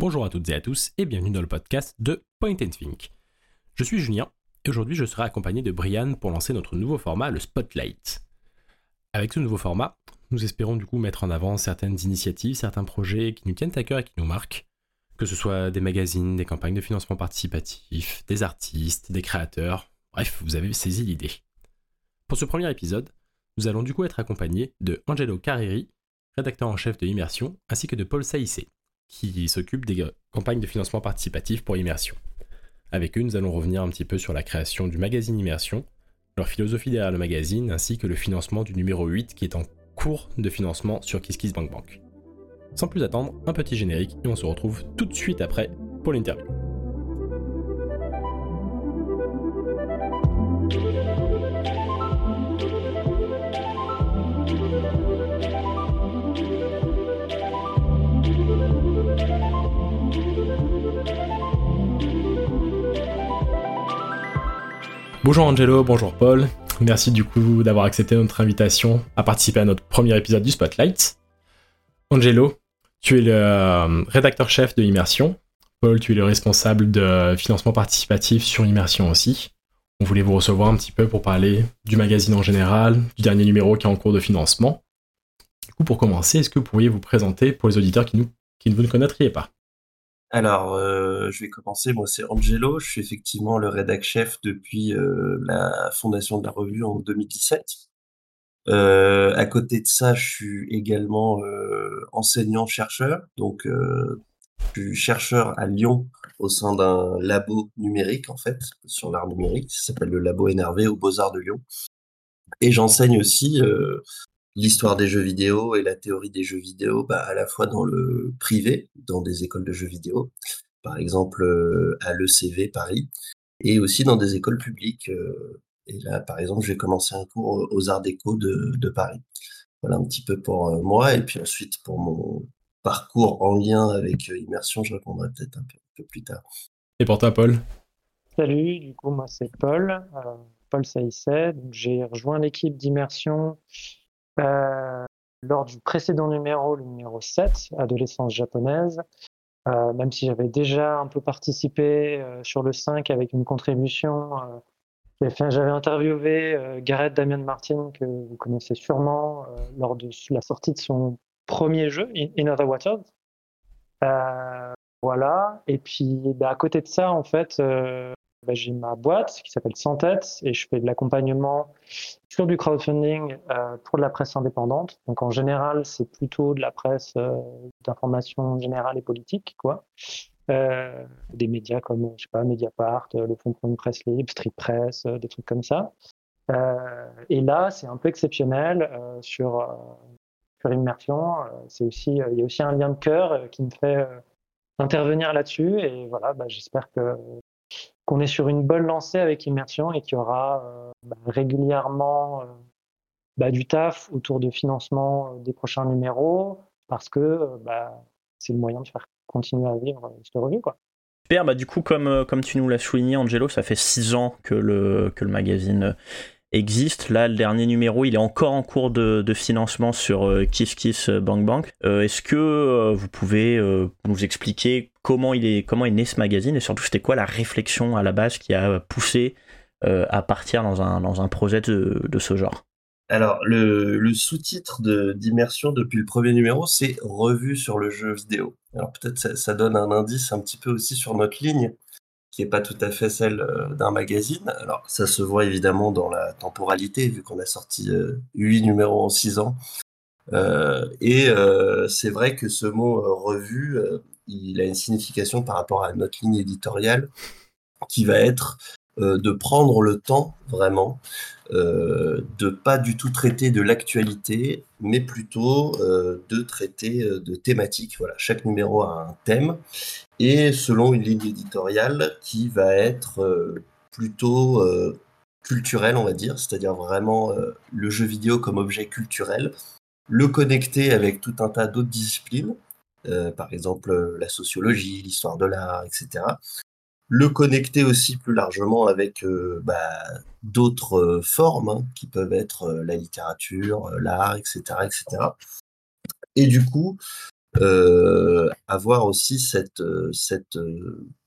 Bonjour à toutes et à tous et bienvenue dans le podcast de Point Think. Je suis Julien et aujourd'hui je serai accompagné de Brian pour lancer notre nouveau format, le Spotlight. Avec ce nouveau format, nous espérons du coup mettre en avant certaines initiatives, certains projets qui nous tiennent à cœur et qui nous marquent, que ce soit des magazines, des campagnes de financement participatif, des artistes, des créateurs, bref, vous avez saisi l'idée. Pour ce premier épisode, nous allons du coup être accompagnés de Angelo Carreri, rédacteur en chef de Immersion, ainsi que de Paul Saïssé, qui s'occupe des campagnes de financement participatif pour Immersion. Avec eux, nous allons revenir un petit peu sur la création du magazine Immersion, leur philosophie derrière le magazine, ainsi que le financement du numéro 8 qui est en cours de financement sur KissKissBankBank. Sans plus attendre, un petit générique et on se retrouve tout de suite après pour l'interview. Bonjour Angelo, bonjour Paul. Merci du coup d'avoir accepté notre invitation à participer à notre premier épisode du Spotlight. Angelo, tu es le euh, rédacteur-chef de Immersion. Paul, tu es le responsable de financement participatif sur Immersion aussi. On voulait vous recevoir un petit peu pour parler du magazine en général, du dernier numéro qui est en cours de financement. Du coup, pour commencer, est-ce que vous pourriez vous présenter pour les auditeurs qui, ne vous ne connaîtriez pas? Alors, euh, je vais commencer. Moi, c'est Angelo. Je suis effectivement le rédac chef depuis euh, la fondation de la revue en 2017. Euh, à côté de ça, je suis également enseignant-chercheur. Donc, je suis chercheur à Lyon au sein d'un labo numérique, en fait, sur l'art numérique. Ça s'appelle le labo NRV aux Beaux-Arts de Lyon. Et j'enseigne aussi l'histoire des jeux vidéo et la théorie des jeux vidéo, bah, à la fois dans le privé, dans des écoles de jeux vidéo, par exemple euh, à l'ECV Paris, et aussi dans des écoles publiques. Euh, et là, par exemple, j'ai commencé un cours aux Arts Déco de, de Paris. Voilà un petit peu pour euh, moi, et puis ensuite pour mon parcours en lien avec Immersion, je répondrai peut-être un, peu, plus tard. Et pour toi, Paul? Salut, du coup, moi c'est Paul, Paul Saïsset. J'ai rejoint l'équipe d'Immersion lors du précédent numéro, le numéro 7, Adolescence japonaise, euh, même si j'avais déjà un peu participé euh, sur le 5 avec une contribution. j'avais interviewé Gareth Damian Martin, que vous connaissez sûrement, lors de la sortie de son premier jeu, In, Other Waters. voilà. Et puis, bah, à côté de ça, en fait, j'ai ma boîte qui s'appelle Sans Tête et je fais de l'accompagnement sur du crowdfunding euh, pour de la presse indépendante. Donc en général, c'est plutôt de la presse euh, d'information générale et politique, quoi. Euh, des médias comme, je sais pas, Mediapart, le Fonds pour une presse libre, Street Press, des trucs comme ça. et là, c'est un peu exceptionnel sur, sur Immersion. c'est aussi, il y a aussi un lien de cœur qui me fait intervenir là-dessus. Et voilà, bah, j'espère que qu'on est sur une bonne lancée avec Immersion et qu'il y aura euh, bah, régulièrement euh, bah, du taf autour de financement euh, des prochains numéros parce que bah, c'est le moyen de faire continuer à vivre cette revue. Quoi. Super, bah, du coup, comme, comme tu nous l'as souligné, Angelo, ça fait six ans que le, que le magazine existe. Là, le dernier numéro, il est encore en cours de, financement sur euh, Kiss Kiss euh, Bank Bank. Euh, est-ce que vous pouvez nous expliquer comment il est comment est né ce magazine et surtout c'était quoi la réflexion à la base qui a poussé à partir dans un, dans un projet de, ce genre? Alors, le, sous-titre d'immersion depuis le premier numéro, c'est Revue sur le jeu vidéo. Alors peut-être ça, donne un indice un petit peu aussi sur notre ligne qui est pas tout à fait celle euh, d'un magazine. Alors, ça se voit évidemment dans la temporalité, vu qu'on a sorti euh, huit numéros en six ans. Euh, et c'est vrai que ce mot revue, il a une signification par rapport à notre ligne éditoriale, qui va être de prendre le temps vraiment euh, de pas du tout traiter de l'actualité, mais plutôt de traiter de thématiques. Voilà, chaque numéro a un thème et selon une ligne éditoriale qui va être euh, plutôt euh, culturelle, on va dire, c'est-à-dire vraiment euh, le jeu vidéo comme objet culturel, le connecter avec tout un tas d'autres disciplines, par exemple la sociologie, l'histoire de l'art, etc. Le connecter aussi plus largement avec bah, d'autres formes hein, qui peuvent être la littérature, l'art, etc., etc. Et du coup, avoir aussi cette, cette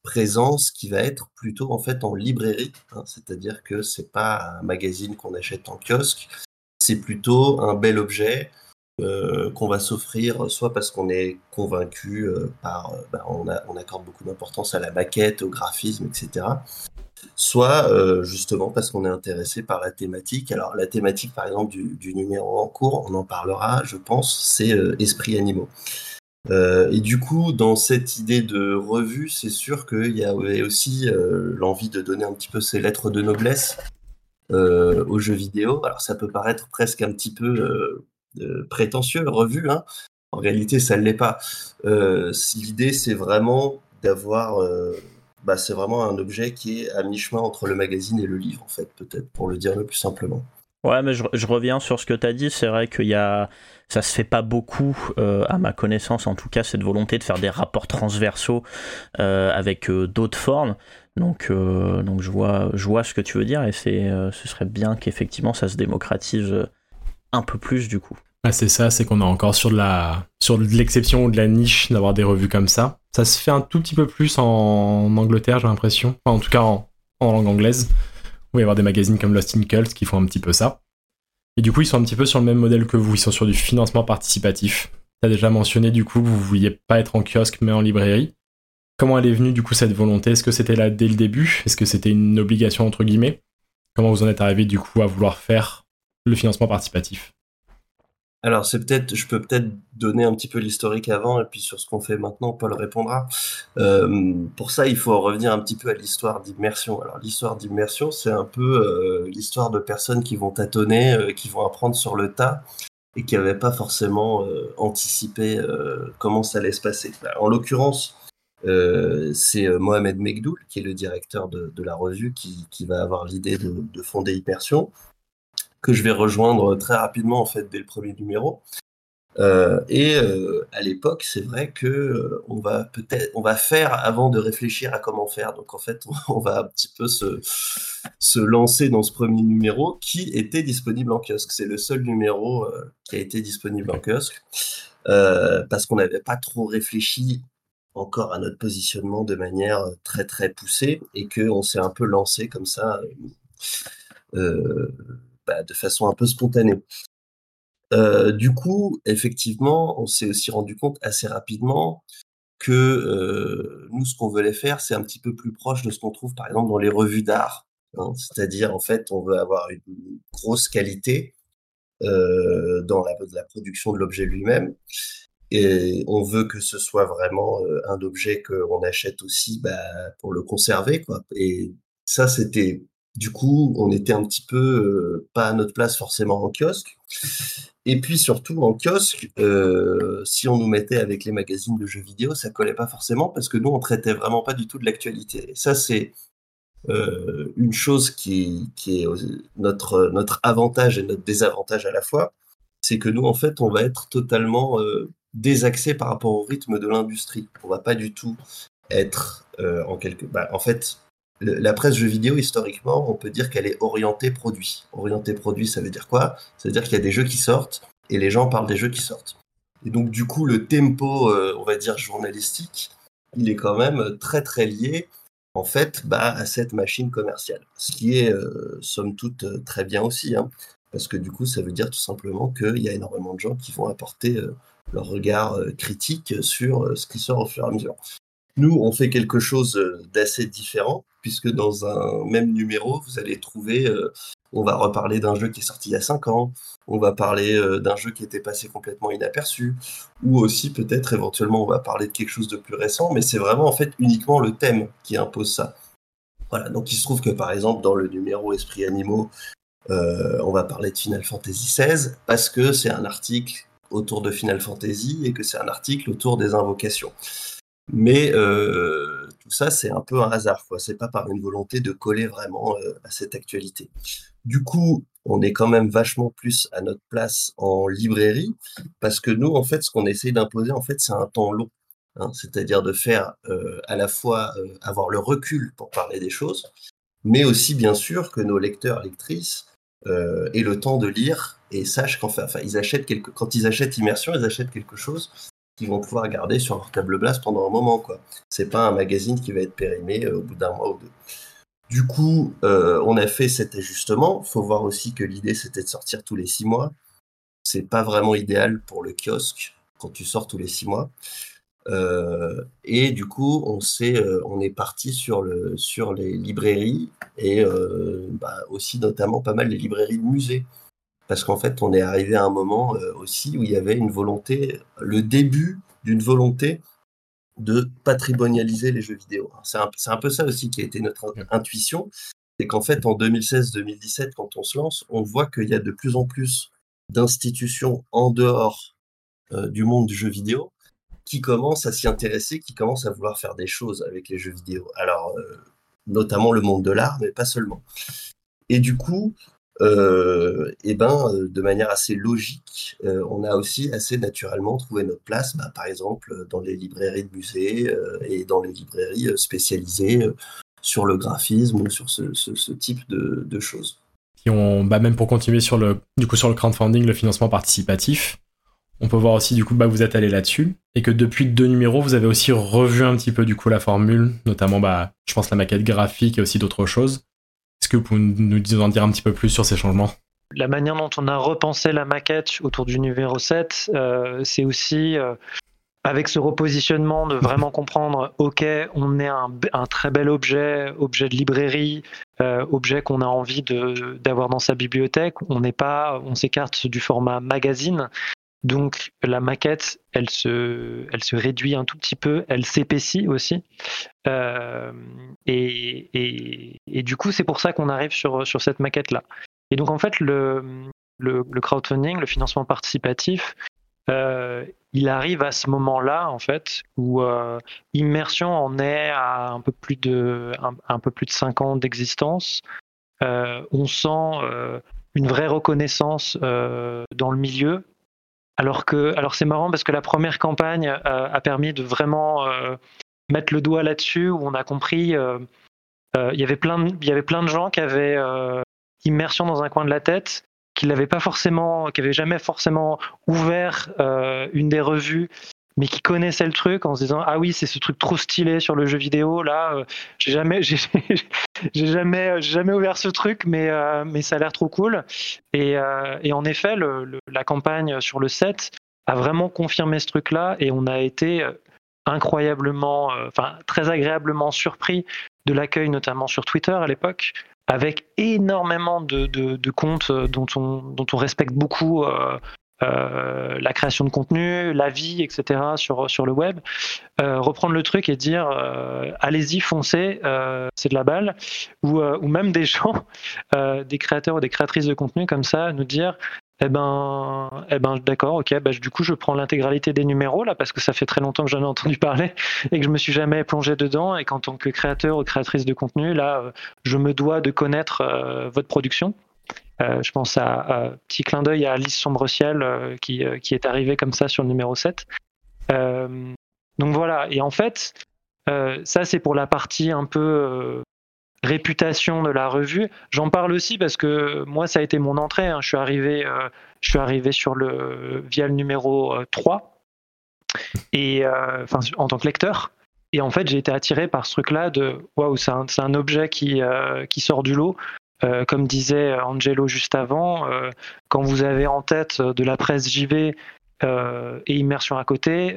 présence qui va être plutôt en fait en librairie, hein. c'est-à-dire que c'est pas un magazine qu'on achète en kiosque, c'est plutôt un bel objet euh, qu'on va s'offrir, soit parce qu'on est convaincu euh, par, euh, bah, on, accorde beaucoup d'importance à la maquette, au graphisme, etc. Soit justement parce qu'on est intéressé par la thématique. Alors la thématique, par exemple, du, numéro en cours, on en parlera, je pense, c'est Esprit animaux. et du coup, dans cette idée de revue, c'est sûr qu'il y a aussi l'envie de donner un petit peu ces lettres de noblesse aux jeux vidéo. Alors ça peut paraître presque un petit peu prétentieux, revu. Hein. En réalité, ça ne l'est pas. Euh, L'idée, c'est vraiment d'avoir. Euh, bah, c'est vraiment un objet qui est à mi-chemin entre le magazine et le livre, en fait, peut-être, pour le dire le plus simplement. Ouais, mais je, reviens sur ce que tu as dit. C'est vrai qu'il y a, ça se fait pas beaucoup, euh, à ma connaissance en tout cas, cette volonté de faire des rapports transversaux avec d'autres formes. Donc, donc je vois, je vois ce que tu veux dire et c'est, ce serait bien qu'effectivement ça se démocratise un peu plus du coup. c'est ça, c'est qu'on est encore sur de la sur de l'exception ou de la niche d'avoir des revues comme ça. Ça se fait un tout petit peu plus en, Angleterre, j'ai l'impression. en tout cas en, langue anglaise. Où il y avoir des magazines comme Lost in Cult qui font un petit peu ça. Et du coup, ils sont un petit peu sur le même modèle que vous. Ils sont sur du financement participatif. Tu as déjà mentionné du coup que vous vouliez pas être en kiosque mais en librairie. Comment elle est venue du coup cette volonté? Est-ce que c'était là dès le début? Est-ce que c'était une obligation entre guillemets? Comment vous en êtes arrivé du coup à vouloir faire le financement participatif alors, c'est peut-être, je peux peut-être donner un petit peu l'historique avant, et puis sur ce qu'on fait maintenant, Paul répondra. Euh, pour ça, il faut revenir un petit peu à l'histoire d'immersion. Alors, l'histoire d'immersion, c'est un peu euh, l'histoire de personnes qui vont tâtonner, euh, qui vont apprendre sur le tas, et qui n'avaient pas forcément anticipé comment ça allait se passer. En l'occurrence, c'est Mohamed Megdoul, qui est le directeur de, la revue, qui, va avoir l'idée de, de, fonder Immersion que je vais rejoindre très rapidement en fait dès le premier numéro. Euh, et euh, à l'époque, c'est vrai que euh, on va peut-être, on va faire avant de réfléchir à comment faire. Donc en fait, on, va un petit peu se, se lancer dans ce premier numéro qui était disponible en kiosque. C'est le seul numéro qui a été disponible en kiosque parce qu'on n'avait pas trop réfléchi encore à notre positionnement de manière très très poussée et que on s'est un peu lancé comme ça. Bah, de façon un peu spontanée. Euh, du coup, effectivement, on s'est aussi rendu compte assez rapidement que euh, nous, ce qu'on voulait faire, c'est un petit peu plus proche de ce qu'on trouve, par exemple, dans les revues d'art. Hein. C'est-à-dire, en fait, on veut avoir une grosse qualité euh, dans la, production de l'objet lui-même. Et on veut que ce soit vraiment un objet qu'on achète aussi bah, pour le conserver. Quoi. Et ça, c'était du coup, on était un petit peu euh, pas à notre place forcément en kiosque. Et puis surtout en kiosque, euh, si on nous mettait avec les magazines de jeux vidéo, ça collait pas forcément parce que nous on traitait vraiment pas du tout de l'actualité. ça c'est euh, une chose qui, qui est notre notre avantage et notre désavantage à la fois, c'est que nous en fait on va être totalement désaxé par rapport au rythme de l'industrie. On va pas du tout être en quelque, bah, en fait la presse jeux vidéo, historiquement, on peut dire qu'elle est orientée produit. Orientée produit, ça veut dire quoi? Ça veut dire qu'il y a des jeux qui sortent et les gens parlent des jeux qui sortent. Et donc, du coup, le tempo, euh, on va dire, journalistique, il est quand même très, très lié, en fait, bah, à cette machine commerciale. Ce qui est, euh, somme toute, euh, très bien aussi. Hein. parce que du coup, ça veut dire tout simplement qu'il y a énormément de gens qui vont apporter leur regard critique sur ce qui sort au fur et à mesure. Nous, on fait quelque chose d'assez différent, puisque dans un même numéro, vous allez trouver, on va reparler d'un jeu qui est sorti il y a 5 ans, on va parler d'un jeu qui était passé complètement inaperçu, ou aussi peut-être éventuellement on va parler de quelque chose de plus récent, mais c'est vraiment en fait uniquement le thème qui impose ça. Voilà, donc il se trouve que par exemple dans le numéro Esprit Animaux, on va parler de Final Fantasy XVI, parce que c'est un article autour de Final Fantasy et que c'est un article autour des invocations. Mais euh, tout ça, c'est un peu un hasard, quoi. C'est pas par une volonté de coller vraiment euh, à cette actualité. Du coup, on est quand même vachement plus à notre place en librairie, parce que nous, en fait, ce qu'on essaie d'imposer, en fait, c'est un temps long. Hein. C'est-à-dire de faire euh, à la fois avoir le recul pour parler des choses, mais aussi, bien sûr, que nos lecteurs, lectrices aient le temps de lire et sachent qu'enfin, enfin, ils achètent quand ils achètent immersion, ils achètent quelque chose qu'ils vont pouvoir garder sur leur table basse pendant un moment. quoi. C'est pas un magazine qui va être périmé au bout d'un mois ou deux. Du coup, on a fait cet ajustement. Il faut voir aussi que l'idée, c'était de sortir tous les six mois. C'est pas vraiment idéal pour le kiosque quand tu sors tous les six mois. Euh, et du coup, on, euh, on est parti sur, le, sur les librairies et euh, bah, aussi notamment pas mal les librairies de musées. Parce qu'en fait, on est arrivé à un moment aussi où il y avait une volonté, le début d'une volonté de patrimonialiser les jeux vidéo. C'est un, un, peu ça aussi qui a été notre intuition. C'est qu'en fait, en 2016-2017, quand on se lance, on voit qu'il y a de plus en plus d'institutions en dehors du monde du jeu vidéo qui commence à s'y intéresser, qui commence à vouloir faire des choses avec les jeux vidéo. Alors, euh, notamment le monde de l'art, mais pas seulement. Et du coup, euh, eh ben, euh, de manière assez logique, on a aussi assez naturellement trouvé notre place, bah, par exemple, dans les librairies de musées et dans les librairies spécialisées sur le graphisme ou sur ce, type de, choses. Qui ont, bah, même pour continuer sur le, du coup, sur le crowdfunding, le financement participatif, on peut voir aussi du coup bah, vous êtes allé là-dessus et que depuis deux numéros vous avez aussi revu un petit peu du coup la formule, notamment bah je pense la maquette graphique et aussi d'autres choses. Que nous en dire un petit peu plus sur ces changements La manière dont on a repensé la maquette autour du numéro 7, euh, c'est aussi euh, avec ce repositionnement de vraiment comprendre, ok, on est un, très bel objet, objet de librairie, euh, objet qu'on a envie d'avoir dans sa bibliothèque. On on s'écarte du format magazine. Donc la maquette, elle se, elle se réduit un tout petit peu, elle s'épaissit aussi. Euh, et, du coup, c'est pour ça qu'on arrive sur, cette maquette-là. Et donc en fait, le, le, crowdfunding, le financement participatif, euh, il arrive à ce moment-là, en fait, où euh, Immersion en est à un peu plus de, un, peu plus de 5 ans d'existence. on sent une vraie reconnaissance dans le milieu, alors que, alors c'est marrant parce que la première campagne euh, a permis de vraiment euh, mettre le doigt là-dessus où on a compris. Euh, il y avait plein, de, il y avait plein de gens qui avaient immersion dans un coin de la tête, qui n'avaient pas forcément, qui n'avaient jamais forcément ouvert une des revues mais qui connaissaient le truc en se disant ah oui c'est ce truc trop stylé sur le jeu vidéo là euh, j'ai jamais j'ai jamais jamais ouvert ce truc mais euh, mais ça a l'air trop cool. Et, euh, et en effet le, la campagne sur le set a vraiment confirmé ce truc là et on a été incroyablement enfin très agréablement surpris de l'accueil notamment sur Twitter à l'époque avec énormément de, de, de, comptes dont on, dont on respecte beaucoup euh, la création de contenu, la vie, etc. sur, le web, euh, reprendre le truc et dire euh, allez-y, foncez, c'est de la balle, ou, même des gens, des créateurs ou des créatrices de contenu comme ça, nous dire eh ben, eh ben d'accord, ok, bah, du coup je prends l'intégralité des numéros là parce que ça fait très longtemps que j'en ai entendu parler et que je me suis jamais plongé dedans. Et qu'en tant que créateur ou créatrice de contenu là, je me dois de connaître votre production je pense à, un petit clin d'œil à Alice Sombre Ciel euh, qui, euh, qui, est arrivé comme ça sur le numéro 7. donc voilà, et en fait, ça c'est pour la partie un peu réputation de la revue. J'en parle aussi parce que moi ça a été mon entrée. Hein. Je suis arrivé, je suis arrivé sur le via le numéro 3 et enfin en tant que lecteur. Et en fait, j'ai été attiré par ce truc-là de waouh, c'est un, un, objet qui, qui sort du lot. Euh, comme disait Angelo juste avant, euh, quand vous avez en tête de la presse JV euh, et immersion à côté,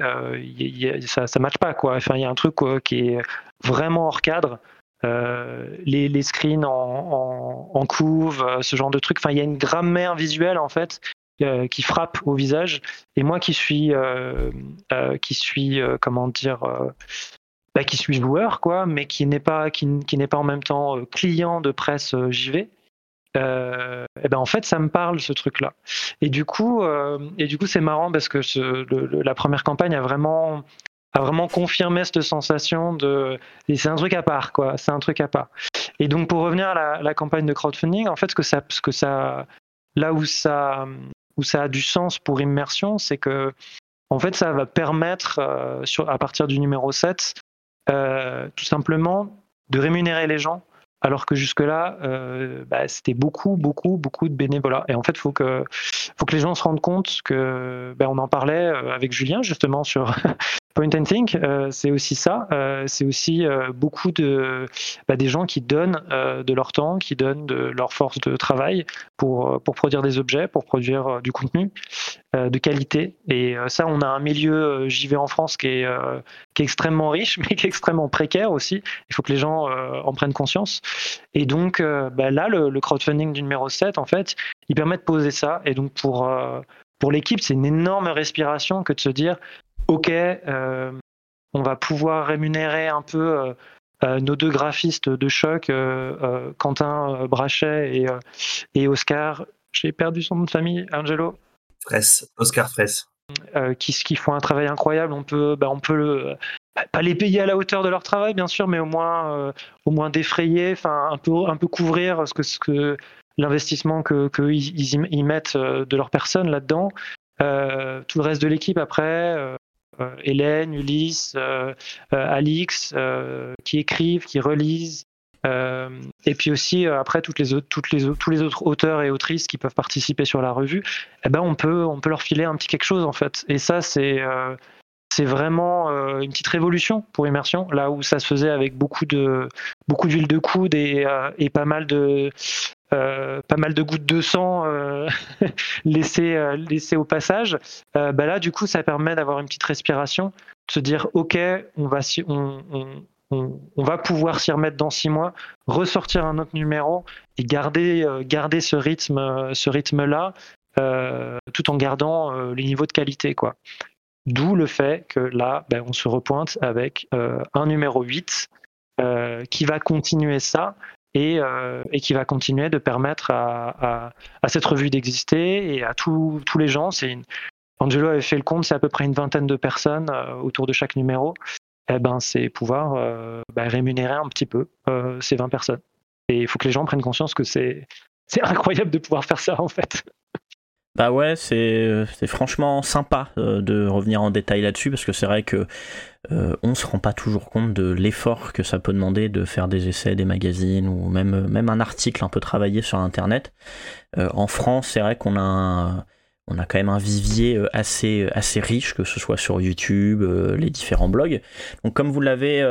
ça ne matche pas. Quoi. Enfin, il y a un truc qui est vraiment hors cadre. les, screens en, en, couve, ce genre de truc. Enfin, il y a une grammaire visuelle en fait qui frappe au visage. Et moi qui suis, qui suis comment dire, bah, qui suis joueur, quoi, mais qui n'est pas, qui, n'est pas en même temps euh, client de presse euh, JV. Euh, et ben en fait ça me parle ce truc là et du coup et du coup c'est marrant parce que ce, la première campagne a vraiment a vraiment confirmé cette sensation de c'est un truc à part quoi c'est un truc à part et donc pour revenir à la, campagne de crowdfunding en fait ce que ça ce que ça là où ça où ça a du sens pour immersion c'est que en fait ça va permettre sur, à partir du numéro 7 euh, tout simplement de rémunérer les gens alors que jusque-là, euh, bah, c'était beaucoup, beaucoup, beaucoup de bénévolat. Et en fait, il faut que, faut que les gens se rendent compte que, ben, on en parlait euh, avec Julien justement sur Point and Think, euh, c'est aussi ça. Euh, c'est aussi euh, beaucoup de bah, des gens qui donnent de leur temps, qui donnent de leur force de travail pour pour produire des objets, pour produire du contenu de qualité. Et ça, on a un milieu j'y vais en France qui est qui est extrêmement riche, mais qui est extrêmement précaire aussi. Il faut que les gens en prennent conscience. Et donc bah, là, le, crowdfunding du numéro 7, en fait, il permet de poser ça. Et donc pour pour l'équipe, c'est une énorme respiration que de se dire ok, euh, on va pouvoir rémunérer un peu euh, euh, nos deux graphistes de choc, Quentin Brachet et, et Oscar. J'ai perdu son nom de famille, Angelo. Fraisse, Oscar Fraisse. qui, qui font un travail incroyable. On peut, bah, on peut bah, pas les payer à la hauteur de leur travail, bien sûr, mais au moins, au moins défrayer, enfin un peu, un peu couvrir ce que, ce que l'investissement que, que ils, mettent de leur personne là-dedans. tout le reste de l'équipe après, euh, Hélène, Ulysse, euh, euh, Alix, qui écrivent, qui relisent, et puis aussi après toutes les autres, tous les autres auteurs et autrices qui peuvent participer sur la revue, eh ben on peut on peut leur filer un petit quelque chose en fait. Et ça c'est vraiment une petite révolution pour Immersion, là où ça se faisait avec beaucoup de beaucoup d'huile de coude et pas mal de euh, pas mal de gouttes de sang euh, laissées, euh, laissées, au passage, bah là, du coup, ça permet d'avoir une petite respiration, de se dire, OK, on va, pouvoir s'y remettre dans six mois, ressortir un autre numéro et garder, ce rythme, ce rythme-là, tout en gardant les niveaux de qualité. D'où le fait que là, ben, on se repointe avec un numéro 8 qui va continuer ça, euh, et, qui va continuer de permettre à, cette revue d'exister et à tous les gens. Angelo avait fait le compte, c'est à peu près une vingtaine de personnes euh, autour de chaque numéro. Eh ben, c'est pouvoir euh, bah, rémunérer un petit peu ces 20 personnes. Et il faut que les gens prennent conscience que c'est incroyable de pouvoir faire ça en fait. Bah ouais, c'est franchement sympa euh, de revenir en détail là-dessus parce que c'est vrai que euh, on se rend pas toujours compte de l'effort que ça peut demander de faire des essais, des magazines ou même même un article un peu travaillé sur internet. Euh, en France, c'est vrai qu'on a on a quand même un vivier assez assez riche que ce soit sur YouTube, les différents blogs. Donc comme vous l'avez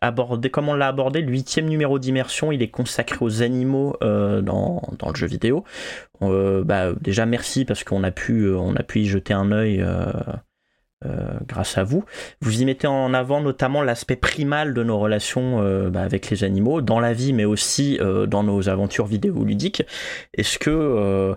abordé, comme on l'a abordé, le huitième numéro d'immersion, il est consacré aux animaux euh, dans, dans, le jeu vidéo. Euh, bah, déjà merci parce qu'on a pu, euh, on a pu y jeter un œil grâce à vous. Vous y mettez en avant notamment l'aspect primal de nos relations bah, avec les animaux, dans la vie, mais aussi dans nos aventures vidéoludiques. Est-ce que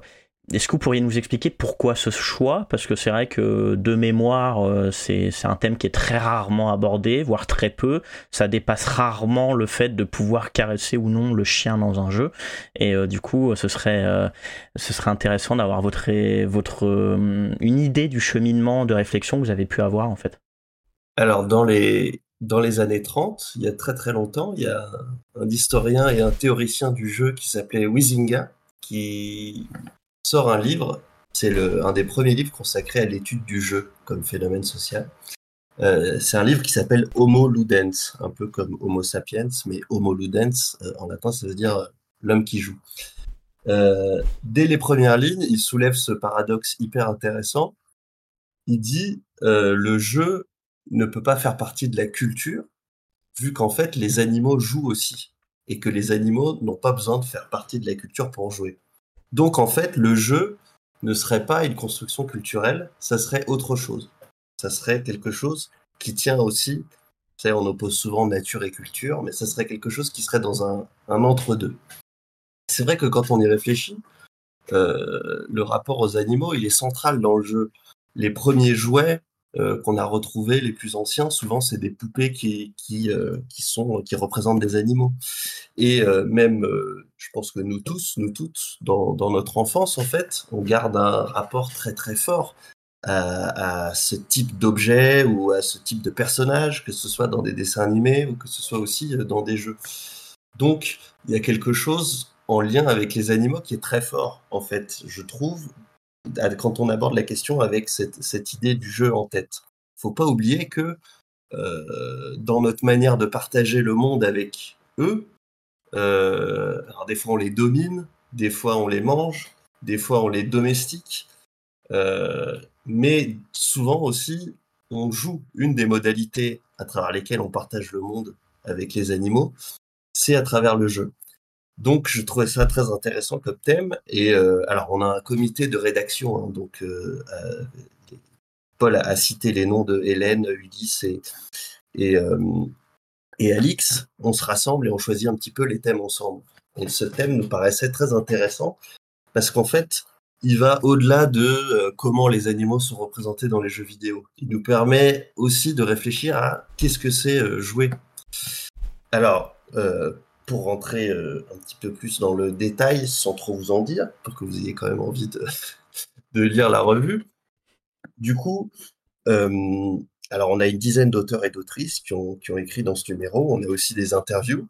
est-ce que vous pourriez nous expliquer pourquoi ce choix? Parce que c'est vrai que de mémoire, euh, c'est un thème qui est très rarement abordé, voire très peu. Ça dépasse rarement le fait de pouvoir caresser ou non le chien dans un jeu. Et euh, du coup, ce serait, euh, ce serait intéressant d'avoir votre, votre, une idée du cheminement de réflexion que vous avez pu avoir en fait. Alors, dans les, dans les années 30, il y a très très longtemps, il y a un historien et un théoricien du jeu qui s'appelait Wisinga, qui sort un livre, c'est un des premiers livres consacrés à l'étude du jeu comme phénomène social. Euh, c'est un livre qui s'appelle Homo Ludens, un peu comme Homo sapiens, mais Homo Ludens, euh, en latin, ça veut dire euh, l'homme qui joue. dès les premières lignes, il soulève ce paradoxe hyper intéressant. Il dit le jeu ne peut pas faire partie de la culture, vu qu'en fait les animaux jouent aussi, et que les animaux n'ont pas besoin de faire partie de la culture pour jouer. Donc en fait, le jeu ne serait pas une construction culturelle, ça serait autre chose. Ça serait quelque chose qui tient aussi, on oppose souvent nature et culture, mais ça serait quelque chose qui serait dans un, entre-deux. C'est vrai que quand on y réfléchit, euh, le rapport aux animaux, il est central dans le jeu. Les premiers jouets euh, qu'on a retrouvés, les plus anciens, souvent c'est des poupées qui, qui, euh, qui, sont, qui représentent des animaux. Et euh, même, je pense que nous tous, nous toutes, dans, dans, notre enfance, en fait, on garde un rapport très très fort à, à ce type d'objet ou à ce type de personnage, que ce soit dans des dessins animés ou que ce soit aussi dans des jeux. Donc, il y a quelque chose en lien avec les animaux qui est très fort, en fait, je trouve, quand on aborde la question avec cette, idée du jeu en tête. Faut pas oublier que euh, dans notre manière de partager le monde avec eux, alors des fois on les domine, des fois on les mange, des fois on les domestique, mais souvent aussi on joue une des modalités à travers lesquelles on partage le monde avec les animaux, c'est à travers le jeu. Donc, je trouvais ça très intéressant comme thème. Et euh, alors, on a un comité de rédaction. Hein, donc, euh, euh, Paul a, cité les noms de Hélène, Ulysse et, Alix. On se rassemble et on choisit un petit peu les thèmes ensemble. Et ce thème nous paraissait très intéressant parce qu'en fait, il va au-delà de comment les animaux sont représentés dans les jeux vidéo. Il nous permet aussi de réfléchir à qu'est-ce que c'est jouer. Alors, pour rentrer euh, un petit peu plus dans le détail, sans trop vous en dire, pour que vous ayez quand même envie de, lire la revue. Du coup, euh, alors on a une dizaine d'auteurs et d'autrices qui ont, écrit dans ce numéro. On a aussi des interviews.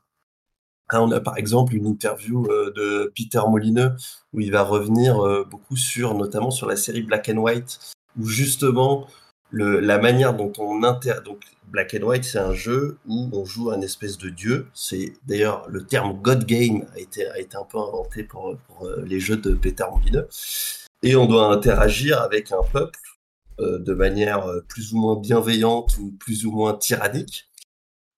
on a par exemple une interview euh, de Peter Molineux où il va revenir beaucoup sur, notamment sur la série Black and White, où justement la manière dont on inter... Donc, Black and White, c'est un jeu où on joue un espèce de dieu. C'est d'ailleurs le terme God Game a été, a été un peu inventé pour, euh, les jeux de Peter Molineux. Et on doit interagir avec un peuple euh, de manière euh, plus ou moins bienveillante ou plus ou moins tyrannique.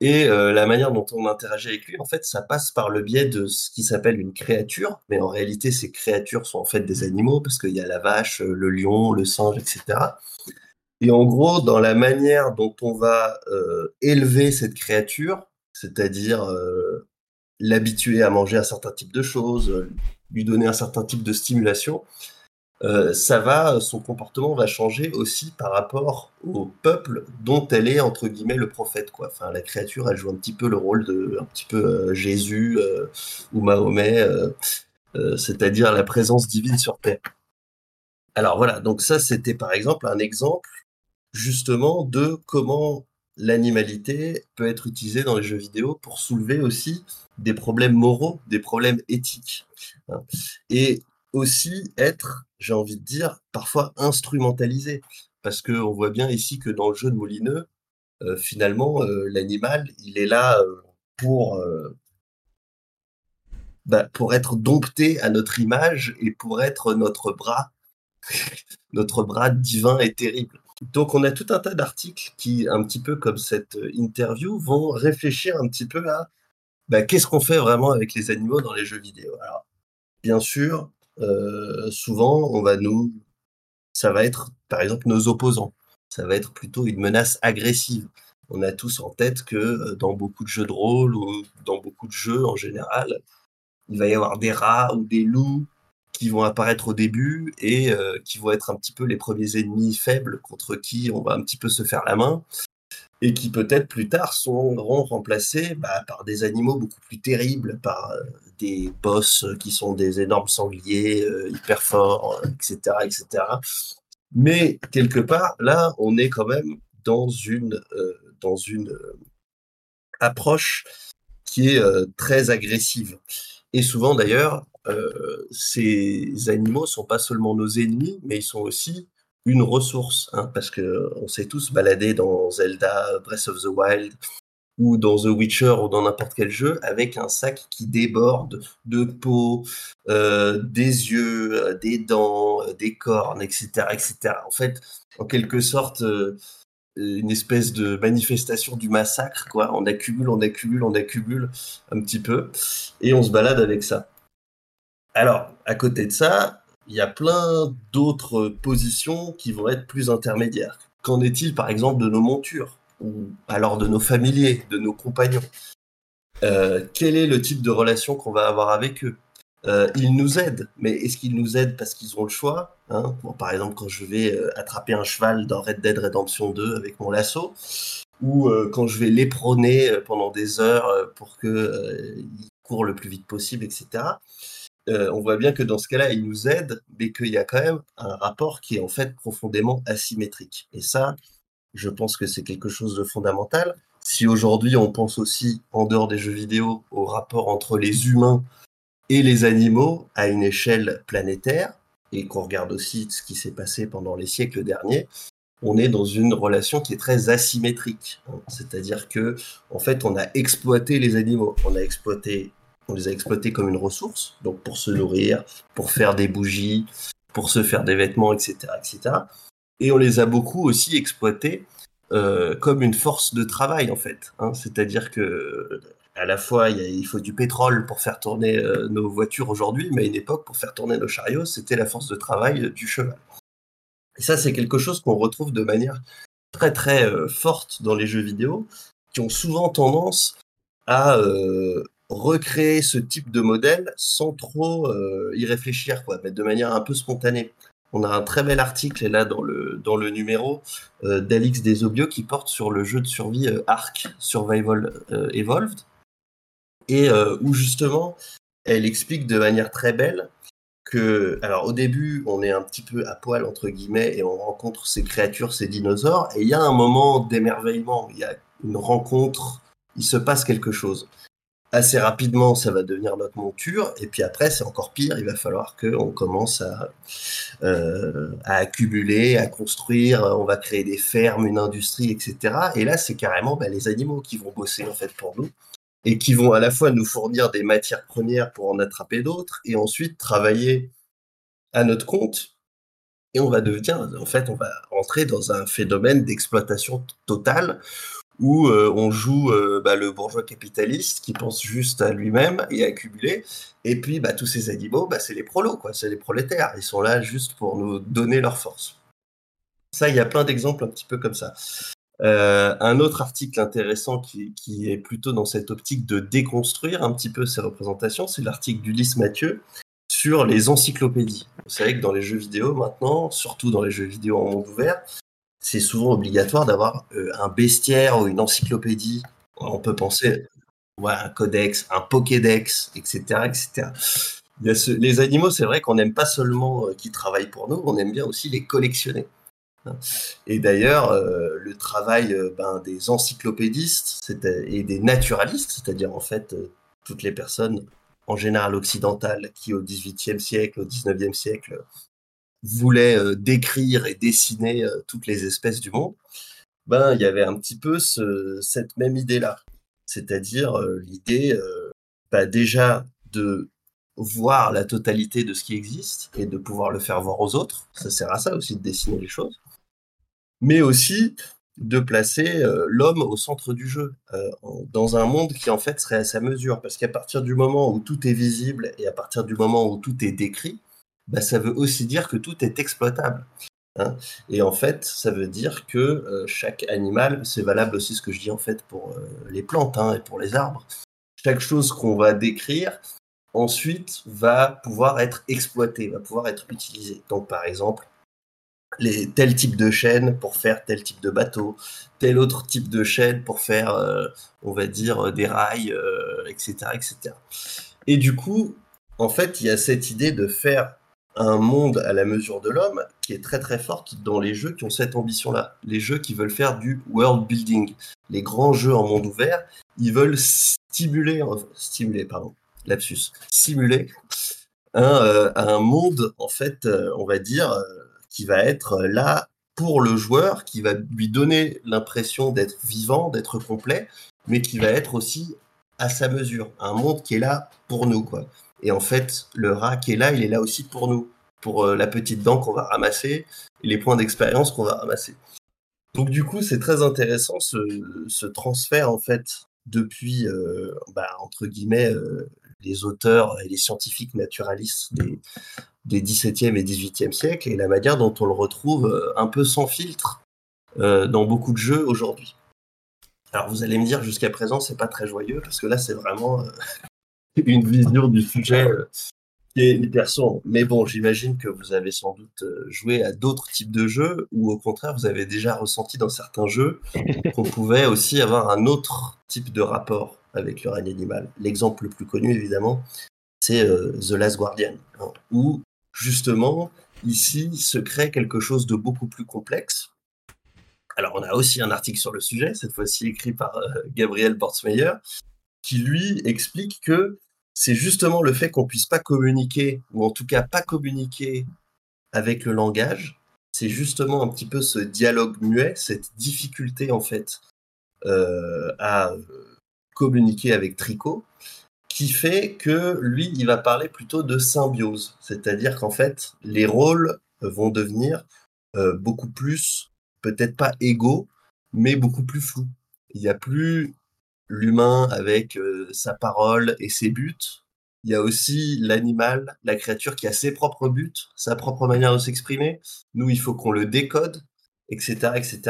Et la manière dont on interagit avec lui, en fait, ça passe par le biais de ce qui s'appelle une créature. Mais en réalité, ces créatures sont en fait des animaux parce qu'il y a la vache, le lion, le singe, etc. Et en gros, dans la manière dont on va euh, élever cette créature, c'est-à-dire euh, l'habituer à manger un certain type de choses, euh, lui donner un certain type de stimulation, ça va, son comportement va changer aussi par rapport au peuple dont elle est entre guillemets le prophète. Enfin, la créature, elle joue un petit peu le rôle de un petit peu Jésus ou Mahomet, c'est-à-dire la présence divine sur terre. Alors voilà, donc ça c'était par exemple un exemple justement de comment l'animalité peut être utilisée dans les jeux vidéo pour soulever aussi des problèmes moraux, des problèmes éthiques. Hein. Et aussi être, j'ai envie de dire, parfois instrumentalisé. Parce qu'on voit bien ici que dans le jeu de Molineux, euh, finalement, euh, l'animal, il est là euh, pour, bah, pour être dompté à notre image et pour être notre bras, notre bras divin et terrible. Donc, on a tout un tas d'articles qui, un petit peu comme cette euh, interview, vont réfléchir un petit peu à bah, qu'est-ce qu'on fait vraiment avec les animaux dans les jeux vidéo. Alors, bien sûr, euh, souvent, on va nous, ça va être, par exemple, nos opposants. Ça va être plutôt une menace agressive. On a tous en tête que euh, dans beaucoup de jeux de rôle ou dans beaucoup de jeux en général, il va y avoir des rats ou des loups qui vont apparaître au début et euh, qui vont être un petit peu les premiers ennemis faibles contre qui on va un petit peu se faire la main et qui peut-être plus tard seront remplacés bah, par des animaux beaucoup plus terribles, par euh, des boss qui sont des énormes sangliers euh, hyper forts, etc., etc. Mais quelque part, là, on est quand même dans une, dans une approche qui est très agressive. Et souvent d'ailleurs, euh, ces animaux sont pas seulement nos ennemis, mais ils sont aussi une ressource, hein, parce que on s'est tous baladés dans Zelda, Breath of the Wild, ou dans The Witcher ou dans n'importe quel jeu avec un sac qui déborde de peau, euh, des yeux, euh, des dents, des cornes, etc., etc. En fait, en quelque sorte, une espèce de manifestation du massacre, quoi. On accumule, on accumule, on accumule un petit peu, et on se balade avec ça. Alors, à côté de ça, il y a plein d'autres positions qui vont être plus intermédiaires. Qu'en est-il, par exemple, de nos montures ou alors de nos familiers, de nos compagnons? Euh, Quel est le type de relation qu'on va avoir avec eux? Euh, Ils nous aident, mais est-ce qu'ils nous aident parce qu'ils ont le choix? Hein? Par exemple, quand je vais euh, attraper un cheval dans Red Dead Redemption 2 avec mon lasso, ou quand je vais l'éperonner pendant des heures pour qu'il court le plus vite possible, etc. Euh, on voit bien que dans ce cas-là, il nous aide, mais qu'il y a quand même un rapport qui est en fait profondément asymétrique. Et ça, je pense que c'est quelque chose de fondamental. Si aujourd'hui on pense aussi, en dehors des jeux vidéo, au rapport entre les humains et les animaux à une échelle planétaire, et qu'on regarde aussi ce qui s'est passé pendant les siècles derniers, on est dans une relation qui est très asymétrique. C'est-à-dire que, en fait, on a exploité les animaux. On a exploité On les a exploités comme une ressource, donc pour se nourrir, pour faire des bougies, pour se faire des vêtements, etc., etc. Et on les a beaucoup aussi exploités euh, comme une force de travail en fait. Hein. C'est-à-dire que à la fois il, faut du pétrole pour faire tourner euh, nos voitures aujourd'hui, mais à une époque pour faire tourner nos chariots, c'était la force de travail du cheval. Et ça, c'est quelque chose qu'on retrouve de manière très très euh, forte dans les jeux vidéo, qui ont souvent tendance à recréer ce type de modèle sans trop y réfléchir, quoi, mais de manière un peu spontanée. On a un très bel article là dans le, dans le numéro euh, d'Alix Desobio qui porte sur le jeu de survie euh, Ark Survival euh, Evolved et où justement elle explique de manière très belle que, alors au début, on est un petit peu à poil entre guillemets et on rencontre ces créatures, ces dinosaures, et il y a un moment d'émerveillement, il y a une rencontre, il se passe quelque chose assez rapidement, ça va devenir notre monture. Et puis après, c'est encore pire. Il va falloir qu'on commence à, euh, à accumuler, à construire. On va créer des fermes, une industrie, etc. Et là, c'est carrément bah, les animaux qui vont bosser en fait pour nous et qui vont à la fois nous fournir des matières premières pour en attraper d'autres et ensuite travailler à notre compte. Et on va devenir, en fait, on va entrer dans un phénomène d'exploitation totale où euh, on joue euh, bah, le bourgeois capitaliste qui pense juste à lui-même et à accumuler. Et puis bah, tous ces animaux, bah, c'est les prolos, c'est les prolétaires. Ils sont là juste pour nous donner leur force. Ça, il y a plein d'exemples un petit peu comme ça. Euh, un autre article intéressant qui, qui, est plutôt dans cette optique de déconstruire un petit peu ces représentations, c'est l'article d'Ulysse Mathieu sur les encyclopédies. Vous savez que dans les jeux vidéo maintenant, surtout dans les jeux vidéo en monde ouvert, c'est souvent obligatoire d'avoir euh, un bestiaire ou une encyclopédie. On peut penser ouais, un codex, un pokédex, etc. etc. les animaux, c'est vrai qu'on n'aime pas seulement euh, qu'ils travaillent pour nous, on aime bien aussi les collectionner. Et d'ailleurs, euh, le travail ben, des encyclopédistes et des naturalistes, c'est-à-dire en fait toutes les personnes en général occidentales qui au XVIIIe siècle, au XIXe siècle voulait euh, décrire et dessiner euh, toutes les espèces du monde, ben il y avait un petit peu ce, cette même idée-là, c'est-à-dire euh, l'idée bah, déjà de voir la totalité de ce qui existe et de pouvoir le faire voir aux autres. Ça sert à ça aussi de dessiner les choses, mais aussi de placer l'homme au centre du jeu, dans un monde qui en fait serait à sa mesure, parce qu'à partir du moment où tout est visible et à partir du moment où tout est décrit, bah, ça veut aussi dire que tout est exploitable. Hein. et en fait, ça veut dire que euh, chaque animal, c'est valable aussi ce que je dis en fait pour euh, les plantes hein, et pour les arbres. Chaque chose qu'on va décrire, ensuite, va pouvoir être exploitée, va pouvoir être utilisée. Donc, par exemple, les, tel type de chaîne pour faire tel type de bateau, tel autre type de chaîne pour faire, euh, on va dire, des rails, etc., etc. Et du coup, en fait, il y a cette idée de faire un monde à la mesure de l'homme qui est très très fort dans les jeux qui ont cette ambition-là. Les jeux qui veulent faire du world building. Les grands jeux en monde ouvert, ils veulent stimuler, stimuler, pardon, lapsus, simuler un, euh, un monde, en fait, euh, on va dire, euh, qui va être là pour le joueur, qui va lui donner l'impression d'être vivant, d'être complet, mais qui va être aussi à sa mesure. Un monde qui est là pour nous, quoi. Et en fait, le rat qui est là, il est là aussi pour nous, pour euh, la petite dent qu'on va ramasser et les points d'expérience qu'on va ramasser. Donc du coup, c'est très intéressant ce, transfert en fait depuis euh, bah, entre guillemets euh, les auteurs et les scientifiques naturalistes des, des 17e et 18e siècles et la manière dont on le retrouve un peu sans filtre dans beaucoup de jeux aujourd'hui. Alors vous allez me dire jusqu'à présent c'est pas très joyeux parce que là c'est vraiment une vision du sujet euh, qui est hyper sombre. Mais bon, j'imagine que vous avez sans doute euh, joué à d'autres types de jeux ou au contraire, vous avez déjà ressenti dans certains jeux qu'on pouvait aussi avoir un autre type de rapport avec le règne animal. L'exemple le plus connu, évidemment, c'est euh, The Last Guardian, hein, où justement, ici, se crée quelque chose de beaucoup plus complexe. Alors, on a aussi un article sur le sujet, cette fois-ci écrit par Gabriel Bortsmeyer, qui lui explique que c'est justement le fait qu'on puisse pas communiquer, ou en tout cas pas communiquer avec le langage, c'est justement un petit peu ce dialogue muet, cette difficulté en fait euh, à communiquer avec Tricot, qui fait que lui, il va parler plutôt de symbiose, c'est-à-dire qu'en fait, les rôles vont devenir euh, beaucoup plus, peut-être pas égaux, mais beaucoup plus flous. Il n'y a plus l'humain avec euh, sa parole et ses buts. Il y a aussi l'animal, la créature qui a ses propres buts, sa propre manière de s'exprimer. Nous, il faut qu'on le décode, etc., etc.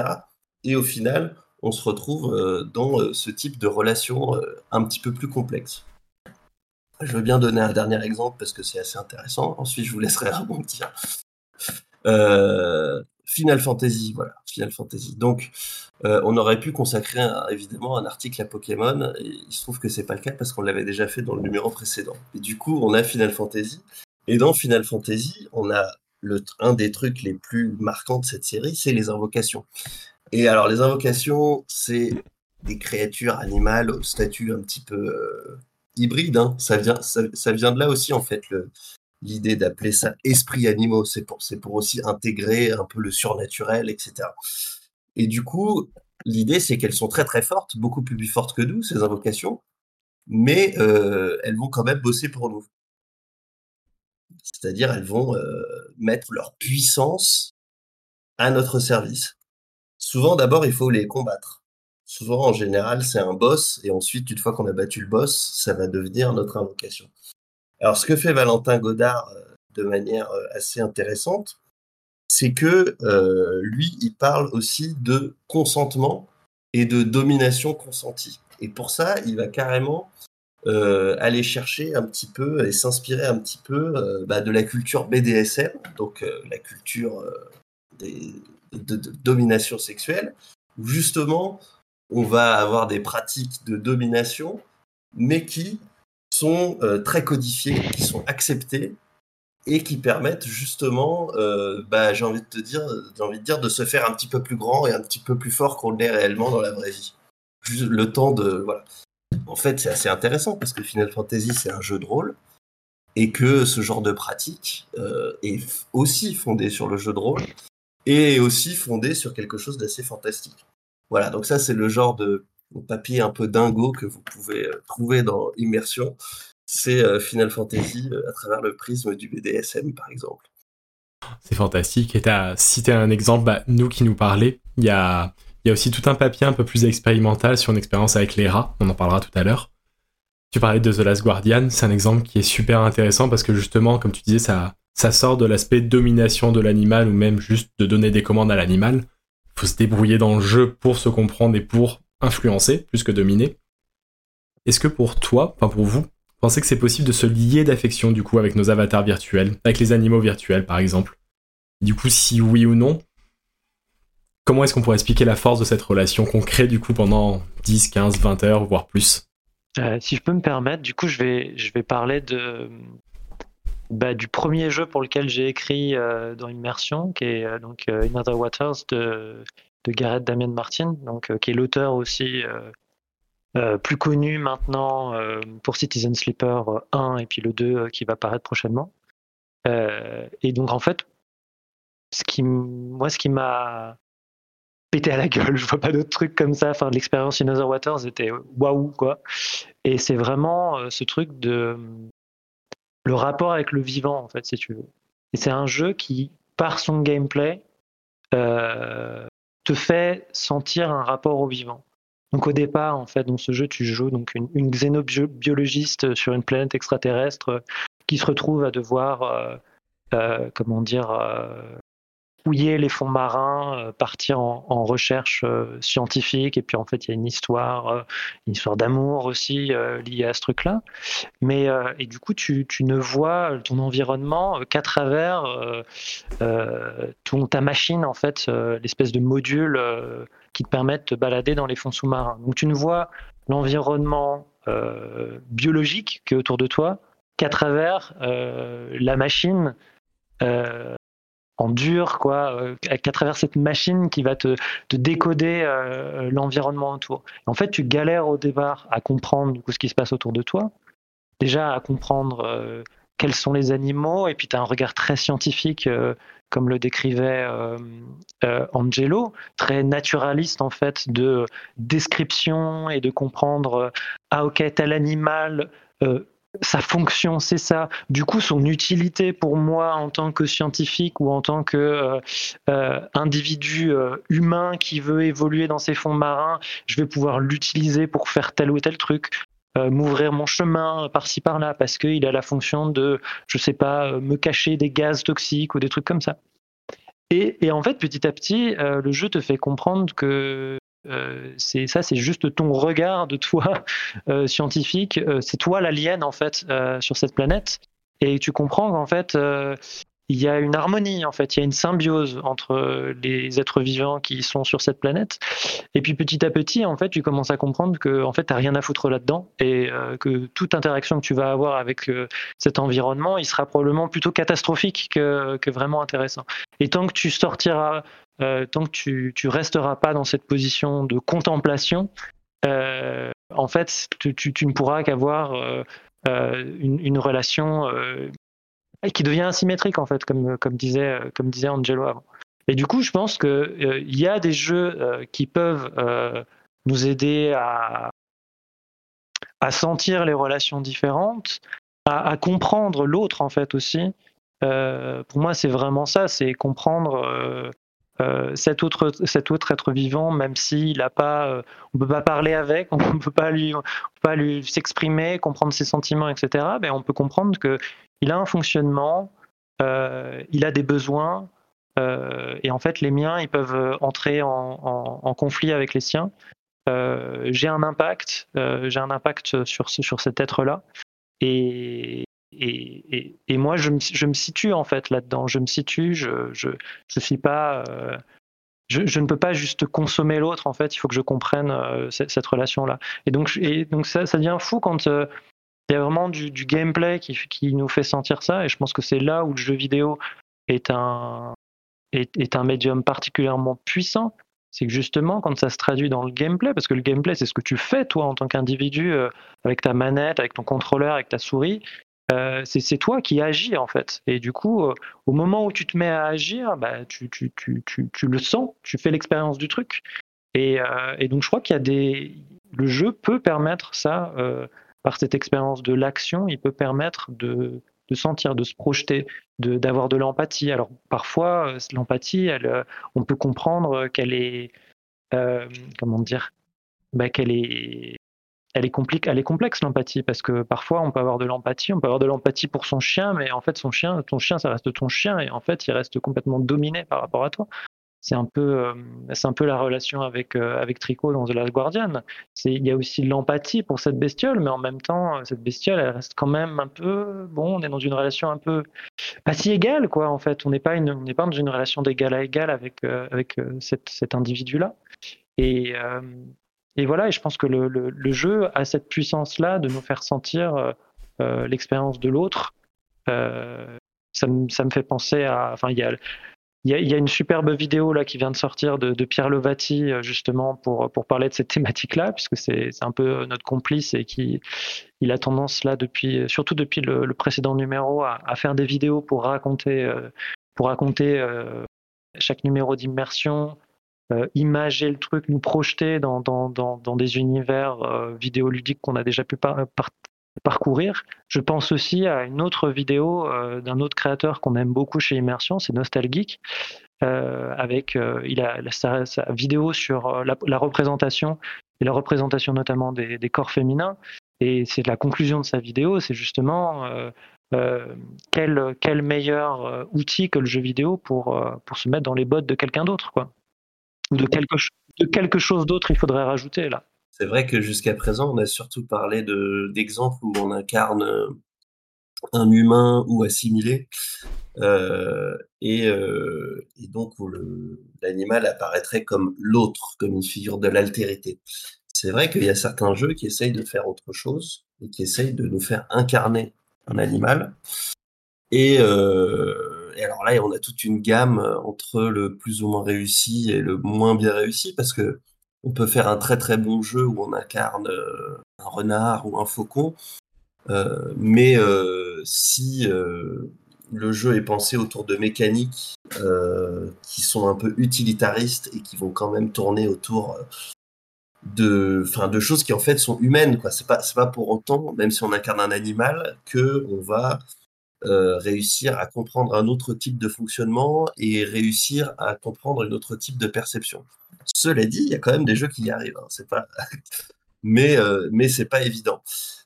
Et au final, on se retrouve euh, dans ce type de relation un petit peu plus complexe. Je veux bien donner un dernier exemple parce que c'est assez intéressant. Ensuite, je vous laisserai rebondir. Euh, Final Fantasy, voilà, Final Fantasy. Donc, euh, on aurait pu consacrer évidemment un article à Pokémon, et il se trouve que c'est pas le cas parce qu'on l'avait déjà fait dans le numéro précédent. Et du coup, on a Final Fantasy, et dans Final Fantasy, on a un des trucs les plus marquants de cette série, c'est les invocations. Et alors, les invocations, c'est des créatures animales au statut un petit peu euh, hybride. Hein. Ça, vient, ça, vient de là aussi, en fait, l'idée d'appeler ça esprit animaux. C'est pour, pour aussi intégrer un peu le surnaturel, etc. Et du coup, l'idée, c'est qu'elles sont très très fortes, beaucoup plus fortes que nous, ces invocations, mais euh, elles vont quand même bosser pour nous. C'est-à-dire, elles vont euh, mettre leur puissance à notre service. Souvent, d'abord, il faut les combattre souvent, en général, c'est un boss, et ensuite, une fois qu'on a battu le boss, ça va devenir notre invocation. Alors, ce que fait Valentin Godard euh, de manière assez intéressante, c'est que euh, lui, il parle aussi de consentement et de domination consentie. Et pour ça, il va carrément aller chercher un petit peu et s'inspirer un petit peu bah, de la culture BDSM, donc la culture de, domination sexuelle, où justement on va avoir des pratiques de domination, mais qui sont euh, très codifiées, qui sont acceptées et qui permettent justement, euh, bah, j'ai envie de te dire, j'ai envie de dire, de se faire un petit peu plus grand et un petit peu plus fort qu'on l'est réellement dans la vraie vie. Le temps de, voilà. En fait, c'est assez intéressant parce que Final Fantasy c'est un jeu de rôle et que ce genre de pratique euh, est aussi fondé sur le jeu de rôle et aussi fondé sur quelque chose d'assez fantastique. Voilà, donc ça, c'est le genre de papier un peu dingo que vous pouvez euh, trouver dans Immersion. C'est euh, Final Fantasy euh, à travers le prisme du BDSM, par exemple. C'est fantastique. Et tu as cité un exemple, bah, nous qui nous parlait, il y a, aussi tout un papier un peu plus expérimental sur une expérience avec les rats, on en parlera tout à l'heure. Tu parlais de The Last Guardian, c'est un exemple qui est super intéressant parce que justement, comme tu disais, ça, ça sort de l'aspect domination de l'animal ou même juste de donner des commandes à l'animal faut se débrouiller dans le jeu pour se comprendre et pour influencer plus que dominer. Est-ce que pour toi, enfin pour vous, pensez que c'est possible de se lier d'affection du coup avec nos avatars virtuels, avec les animaux virtuels par exemple. Du coup, si oui ou non, comment est-ce qu'on pourrait expliquer la force de cette relation qu'on crée du coup pendant 10, 15, 20 heures, voire plus? Euh, Si je peux me permettre, du coup, je vais, je vais parler de, bah, du premier jeu pour lequel j'ai écrit euh, dans Immersion, qui est euh, donc euh, In Other Waters de, de Gareth Damien Martin, donc, qui est l'auteur aussi plus connu maintenant pour Citizen Sleeper 1 et puis le 2 qui va paraître prochainement. et donc en fait, moi, ce qui m'a pété à la gueule, je vois pas d'autres trucs comme ça. Enfin, l'expérience In Other Waters était waouh quoi. Et c'est vraiment ce truc de le rapport avec le vivant, en fait, si tu veux. Et c'est un jeu qui, par son gameplay, euh, te fait sentir un rapport au vivant. Donc au départ, en fait, dans ce jeu, tu joues donc une, xénobiologiste sur une planète extraterrestre qui se retrouve à devoir, euh, euh, comment dire, fouiller les fonds marins, euh, partir en, recherche euh, scientifique, et puis en fait il y a une histoire, euh, une histoire d'amour aussi liée à ce truc-là. Mais et du coup tu, tu, ne vois ton environnement qu'à travers ton, ta machine en fait, l'espèce de module qui te permet de te balader dans les fonds sous-marins. Donc tu ne vois l'environnement biologique qui est autour de toi qu'à travers la machine en dur, quoi, euh, qu'à travers cette machine qui va te, décoder euh, l'environnement autour. en fait, tu galères au départ à comprendre ce qui se passe autour de toi, déjà à comprendre euh, quels sont les animaux, et puis tu as un regard très scientifique, comme le décrivait Angelo, très naturaliste en fait de description et de comprendre, ah ok, tel animal sa fonction, c'est ça. Du coup, son utilité pour moi en tant que scientifique ou en tant que euh, euh, individu euh, humain qui veut évoluer dans ces fonds marins, je vais pouvoir l'utiliser pour faire tel ou tel truc. M'ouvrir mon chemin par-ci par-là parce qu'il a la fonction de, je sais pas, me cacher des gaz toxiques ou des trucs comme ça. Et, et en fait, petit à petit, le jeu te fait comprendre que euh, c'est ça, c'est juste ton regard de toi euh, scientifique. Euh, c'est toi l'alien en fait sur cette planète, et tu comprends qu'en fait il y a une harmonie, en fait, il y a une symbiose entre les êtres vivants qui sont sur cette planète. Et puis petit à petit, en fait, tu commences à comprendre que en fait, tu n'as rien à foutre là-dedans et que toute interaction que tu vas avoir avec cet environnement, il sera probablement plutôt catastrophique que, vraiment intéressant. Et tant que tu sortiras euh, tant que tu, tu resteras pas dans cette position de contemplation, euh, en fait, tu, ne pourras qu'avoir euh, une, relation qui devient asymétrique, en fait, comme, comme, disait, Angelo avant. Et du coup, je pense qu'il y a des jeux qui peuvent nous aider à, sentir les relations différentes, à, comprendre l'autre, en fait, aussi. pour moi, c'est vraiment ça, c'est comprendre euh, cet, autre, cet autre être vivant, même s'il n'a pas, euh, on peut pas parler avec, on peut pas lui, pas lui s'exprimer, comprendre ses sentiments, etc. Mais on peut comprendre que il a un fonctionnement, euh, il a des besoins, et en fait les miens, ils peuvent entrer en, conflit avec les siens. j'ai un impact, j'ai un impact sur, sur cet être-là. Et, et, et, moi, je me, je me, situe en fait là-dedans. Je me situe, je, je, suis pas. Euh, je, ne peux pas juste consommer l'autre, en fait, il faut que je comprenne euh, cette, relation-là. Et donc, et donc ça, devient fou quand euh, il y a vraiment du, gameplay qui, nous fait sentir ça. Et je pense que c'est là où le jeu vidéo est un, médium particulièrement puissant. C'est que justement, quand ça se traduit dans le gameplay, parce que le gameplay, c'est ce que tu fais, toi, en tant qu'individu, avec ta manette, avec ton contrôleur, avec ta souris, euh, c'est toi qui agis en fait. Et du coup, euh, au moment où tu te mets à agir, bah, tu, le sens, tu fais l'expérience du truc. Et, euh, et, donc je crois qu'il y a des... Le jeu peut permettre ça, par cette expérience de l'action, il peut permettre de, de sentir, de se projeter, d'avoir de, l'empathie. Alors parfois, l'empathie, elle, on peut comprendre qu'elle est... comment dire bah, qu'elle est elle est, elle est complexe l'empathie parce que parfois on peut avoir de l'empathie, on peut avoir de l'empathie pour son chien, mais en fait son chien, ton chien, ça reste ton chien et en fait il reste complètement dominé par rapport à toi. C'est un peu, euh, c'est un peu la relation avec euh, avec Tricot dans The Last Guardian. Il y a aussi l'empathie pour cette bestiole, mais en même temps cette bestiole, elle reste quand même un peu, bon, on est dans une relation un peu pas si égale quoi. En fait, on n'est pas on n'est pas dans une relation d'égal à égal avec euh, avec cette, cet individu là. Et, et voilà, et je pense que le, le, le jeu a cette puissance-là de nous faire sentir euh, euh l'expérience de l'autre. Euh, ça, me, ça me fait penser à. Enfin, il y a, il y, a, y a, une superbe vidéo là qui vient de sortir de, de Pierre Levati euh, justement pour, pour parler de cette thématique-là, puisque c'est un peu notre complice et qui il a tendance là depuis, surtout depuis le, le précédent numéro, à, à, faire des vidéos pour raconter, euh, pour raconter euh, chaque numéro d'immersion, euh, imager le truc, nous projeter dans, dans, dans, dans des univers euh, vidéoludiques qu'on a déjà pu par, parcourir. Je pense aussi à une autre vidéo euh, d'un autre créateur qu'on aime beaucoup chez Immersion, c'est Nostalgeek, euh, avec a sa, vidéo sur la, représentation et la représentation notamment des, corps féminins. Et c'est la conclusion de sa vidéo, c'est justement quel, meilleur outil que le jeu vidéo pour, se mettre dans les bottes de quelqu'un d'autre, quoi de de quelque chose d'autre il faudrait rajouter là. C'est vrai que jusqu'à présent, on a surtout parlé d'exemples où on incarne euh, un humain ou assimilé, euh, et, euh, et, donc où l'animal apparaîtrait comme l'autre, comme une figure de l'altérité. C'est vrai qu'il y a certains jeux qui essayent de faire autre chose et qui essayent de nous faire incarner un animal. Et, alors là, on a toute une gamme entre le plus ou moins réussi et le moins bien réussi, parce que on peut faire un très très bon jeu où on incarne euh, un renard ou un faucon, euh, mais euh, si le jeu est pensé autour de mécaniques qui sont un peu utilitaristes et qui vont quand même tourner autour de, choses qui en fait sont humaines. Quoi. C'est pas, pas pour autant, même si on incarne un animal, que on va euh, réussir à comprendre un autre type de fonctionnement et réussir à comprendre une autre type de perception. Cela dit, il y a quand même des jeux qui y arrivent. Hein. C'est pas, mais euh, mais c'est pas évident.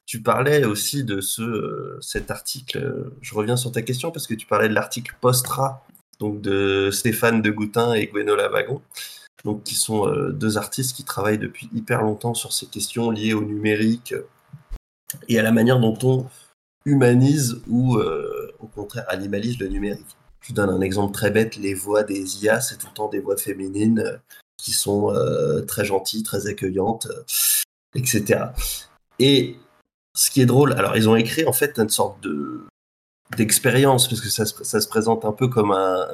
Tu parlais aussi de ce euh, cet article. Je reviens sur ta question parce que tu parlais de l'article Postra, donc de Stéphane de Goutin et Gwenola Wagon donc qui sont euh, deux artistes qui travaillent depuis hyper longtemps sur ces questions liées au numérique et à la manière dont on humanise ou euh, au contraire animalise le numérique. Je donne un exemple très bête, les voix des IA, c'est tout le temps des voix féminines euh, qui sont très gentilles, très accueillantes, etc. Et ce qui est drôle, alors ils ont écrit en fait une sorte de d'expérience, parce que ça se, présente un peu comme un,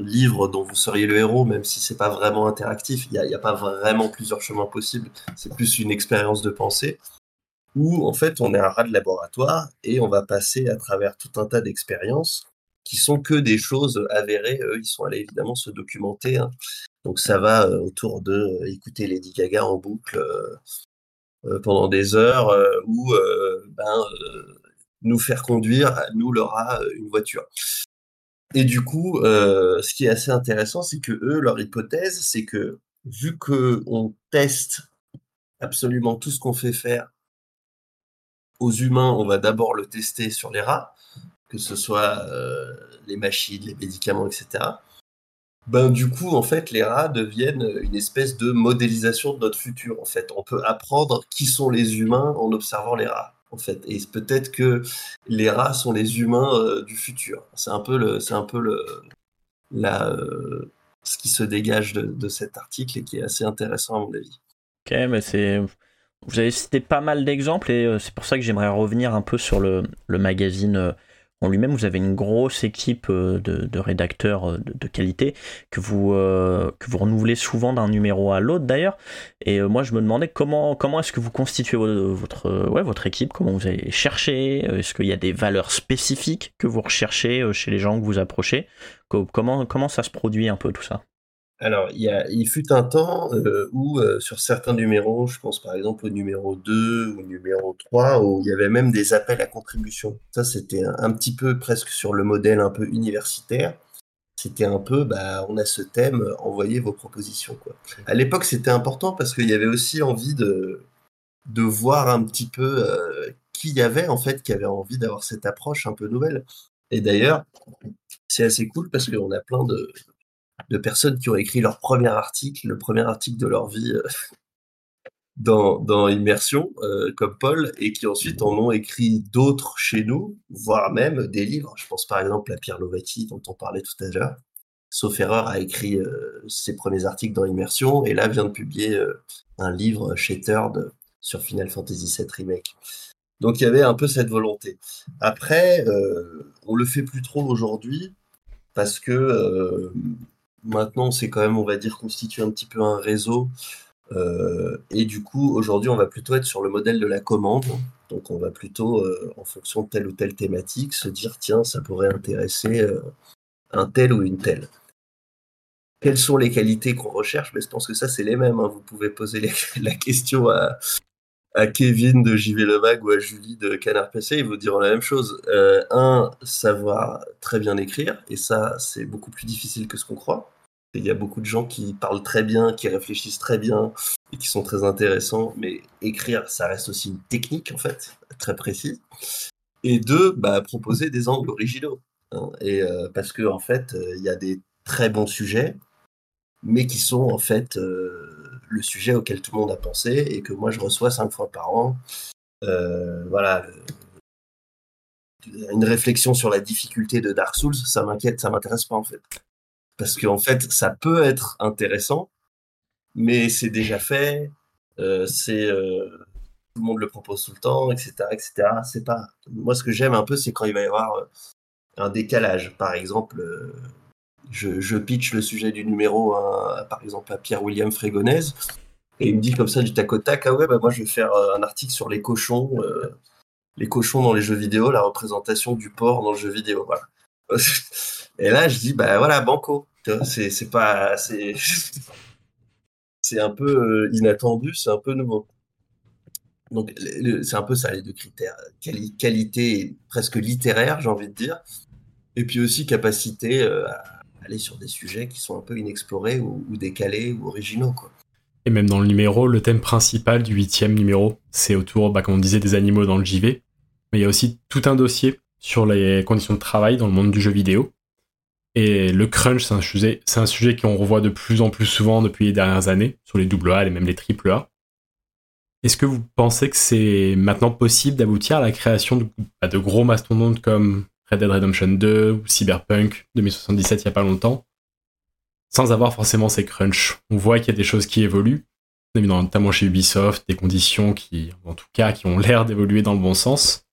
livre dont vous seriez le héros, même si c'est pas vraiment interactif. Il n'y a, a, pas vraiment plusieurs chemins possibles. C'est plus une expérience de pensée où en fait on est un rat de laboratoire et on va passer à travers tout un tas d'expériences qui sont que des choses avérées. Eux, ils sont allés évidemment se documenter. Hein. Donc ça va euh, autour de euh, écouter Lady Gaga en boucle euh, pendant des heures ou ben nous faire conduire, nous, leur a une voiture. Et du coup, ce qui est assez intéressant, c'est que eux, leur hypothèse, c'est que vu que on teste absolument tout ce qu'on fait faire aux humains, on va d'abord le tester sur les rats, que ce soit euh, les machines, les médicaments, etc. Ben du coup, en fait, les rats deviennent une espèce de modélisation de notre futur. En fait, on peut apprendre qui sont les humains en observant les rats en fait. Et peut-être que les rats sont les humains euh, du futur. C'est un peu le, c'est un peu le, euh, ce qui se dégage de, de, cet article et qui est assez intéressant à mon avis. Ok, mais c'est, vous avez cité pas mal d'exemples et euh, c'est pour ça que j'aimerais revenir un peu sur le, magazine en lui-même, vous avez une grosse équipe euh, de, rédacteurs euh, de, qualité que vous, euh, que vous renouvelez souvent d'un numéro à l'autre d'ailleurs. Et euh, moi, je me demandais comment, comment est-ce que vous constituez votre, ouais, votre équipe, comment vous allez chercher, est-ce qu'il y a des valeurs spécifiques que vous recherchez chez les gens que vous approchez? Comment, comment ça se produit un peu tout ça? Alors, il, y a, il fut un temps euh, où, euh, sur certains numéros, je pense par exemple au numéro 2 ou numéro 3, où il y avait même des appels à contribution. Ça, c'était un, petit peu presque sur le modèle un peu universitaire. C'était un peu, bah, on a ce thème, envoyez vos propositions. À l'époque, c'était important parce qu'il y avait aussi envie de, de voir un petit peu euh, qui y avait, en fait, qui avait envie d'avoir cette approche un peu nouvelle. Et d'ailleurs, c'est assez cool parce qu'on a plein de, de personnes qui ont écrit leur premier article, le premier article de leur vie euh, dans, dans Immersion, euh, comme Paul, et qui ensuite en ont écrit d'autres chez nous, voire même des livres. Je pense par exemple à Pierre Lovati, dont on parlait tout à l'heure. Sauf erreur, a écrit euh, ses premiers articles dans Immersion, et là vient de publier un livre chez Third sur Final Fantasy VII Remake. Donc il y avait un peu cette volonté. Après, on le fait plus trop aujourd'hui parce que Maintenant, c'est quand même, on va dire, constituer un petit peu un réseau. Euh, et du coup, aujourd'hui, on va plutôt être sur le modèle de la commande. Donc, on va plutôt, euh, en fonction de telle ou telle thématique, se dire, tiens, ça pourrait intéresser euh, un tel ou une telle. Quelles sont les qualités qu'on recherche? Mais je pense que ça, c'est les mêmes. Hein. Vous pouvez poser la question à, à Kevin de JV Levague ou à Julie de Canard PC, ils vous diront la même chose. Euh, un, savoir très bien écrire, et ça, c'est beaucoup plus difficile que ce qu'on croit. Il y a beaucoup de gens qui parlent très bien, qui réfléchissent très bien et qui sont très intéressants, mais écrire, ça reste aussi une technique, en fait, très précise. Et deux, bah, proposer des angles originaux. Hein, et euh, parce que, en fait, euh, il y a des très bons sujets, mais qui sont, en fait, le sujet auquel tout le monde a pensé et que moi je reçois cinq fois par an. Euh, voilà. Une réflexion sur la difficulté de Dark Souls, ça m'inquiète, ça m'intéresse pas en fait. Parce qu'en fait, ça peut être intéressant, mais c'est déjà fait, euh, c'est euh, tout le monde le propose tout le temps, etc., etc. C'est pas. Moi, ce que j'aime un peu, c'est quand il va y avoir un décalage. Par exemple, je, je, pitch le sujet du numéro, par exemple, à Pierre-William Frégonèse, et il me dit comme ça du tac au tac, ah ouais, bah moi je vais faire euh, un article sur les cochons, euh, les cochons dans les jeux vidéo, la représentation du porc dans le jeu vidéo, voilà. Et là, je dis, bah voilà, banco. C'est pas, c'est, un peu inattendu, c'est un peu nouveau. Donc, c'est un peu ça, les deux critères. qualité presque littéraire, j'ai envie de dire. Et puis aussi capacité à aller sur des sujets qui sont un peu inexplorés ou, décalés ou originaux, quoi. Et même dans le numéro, le thème principal du huitième numéro, c'est autour, bah, comme on disait, des animaux dans le JV. Mais il y a aussi tout un dossier sur les conditions de travail dans le monde du jeu vidéo. Et le crunch, c'est un sujet, qu'on revoit de plus en plus souvent depuis les dernières années, sur les double A et même les triple A. Est-ce que vous pensez que c'est maintenant possible d'aboutir à la création de, bah, de gros mastodontes comme Red Dead Redemption 2 ou Cyberpunk 2077 il n'y a pas longtemps, sans avoir forcément ces crunchs. On voit qu'il y a des choses qui évoluent, notamment chez Ubisoft, des conditions qui, en tout cas, qui ont l'air d'évoluer dans le bon sens.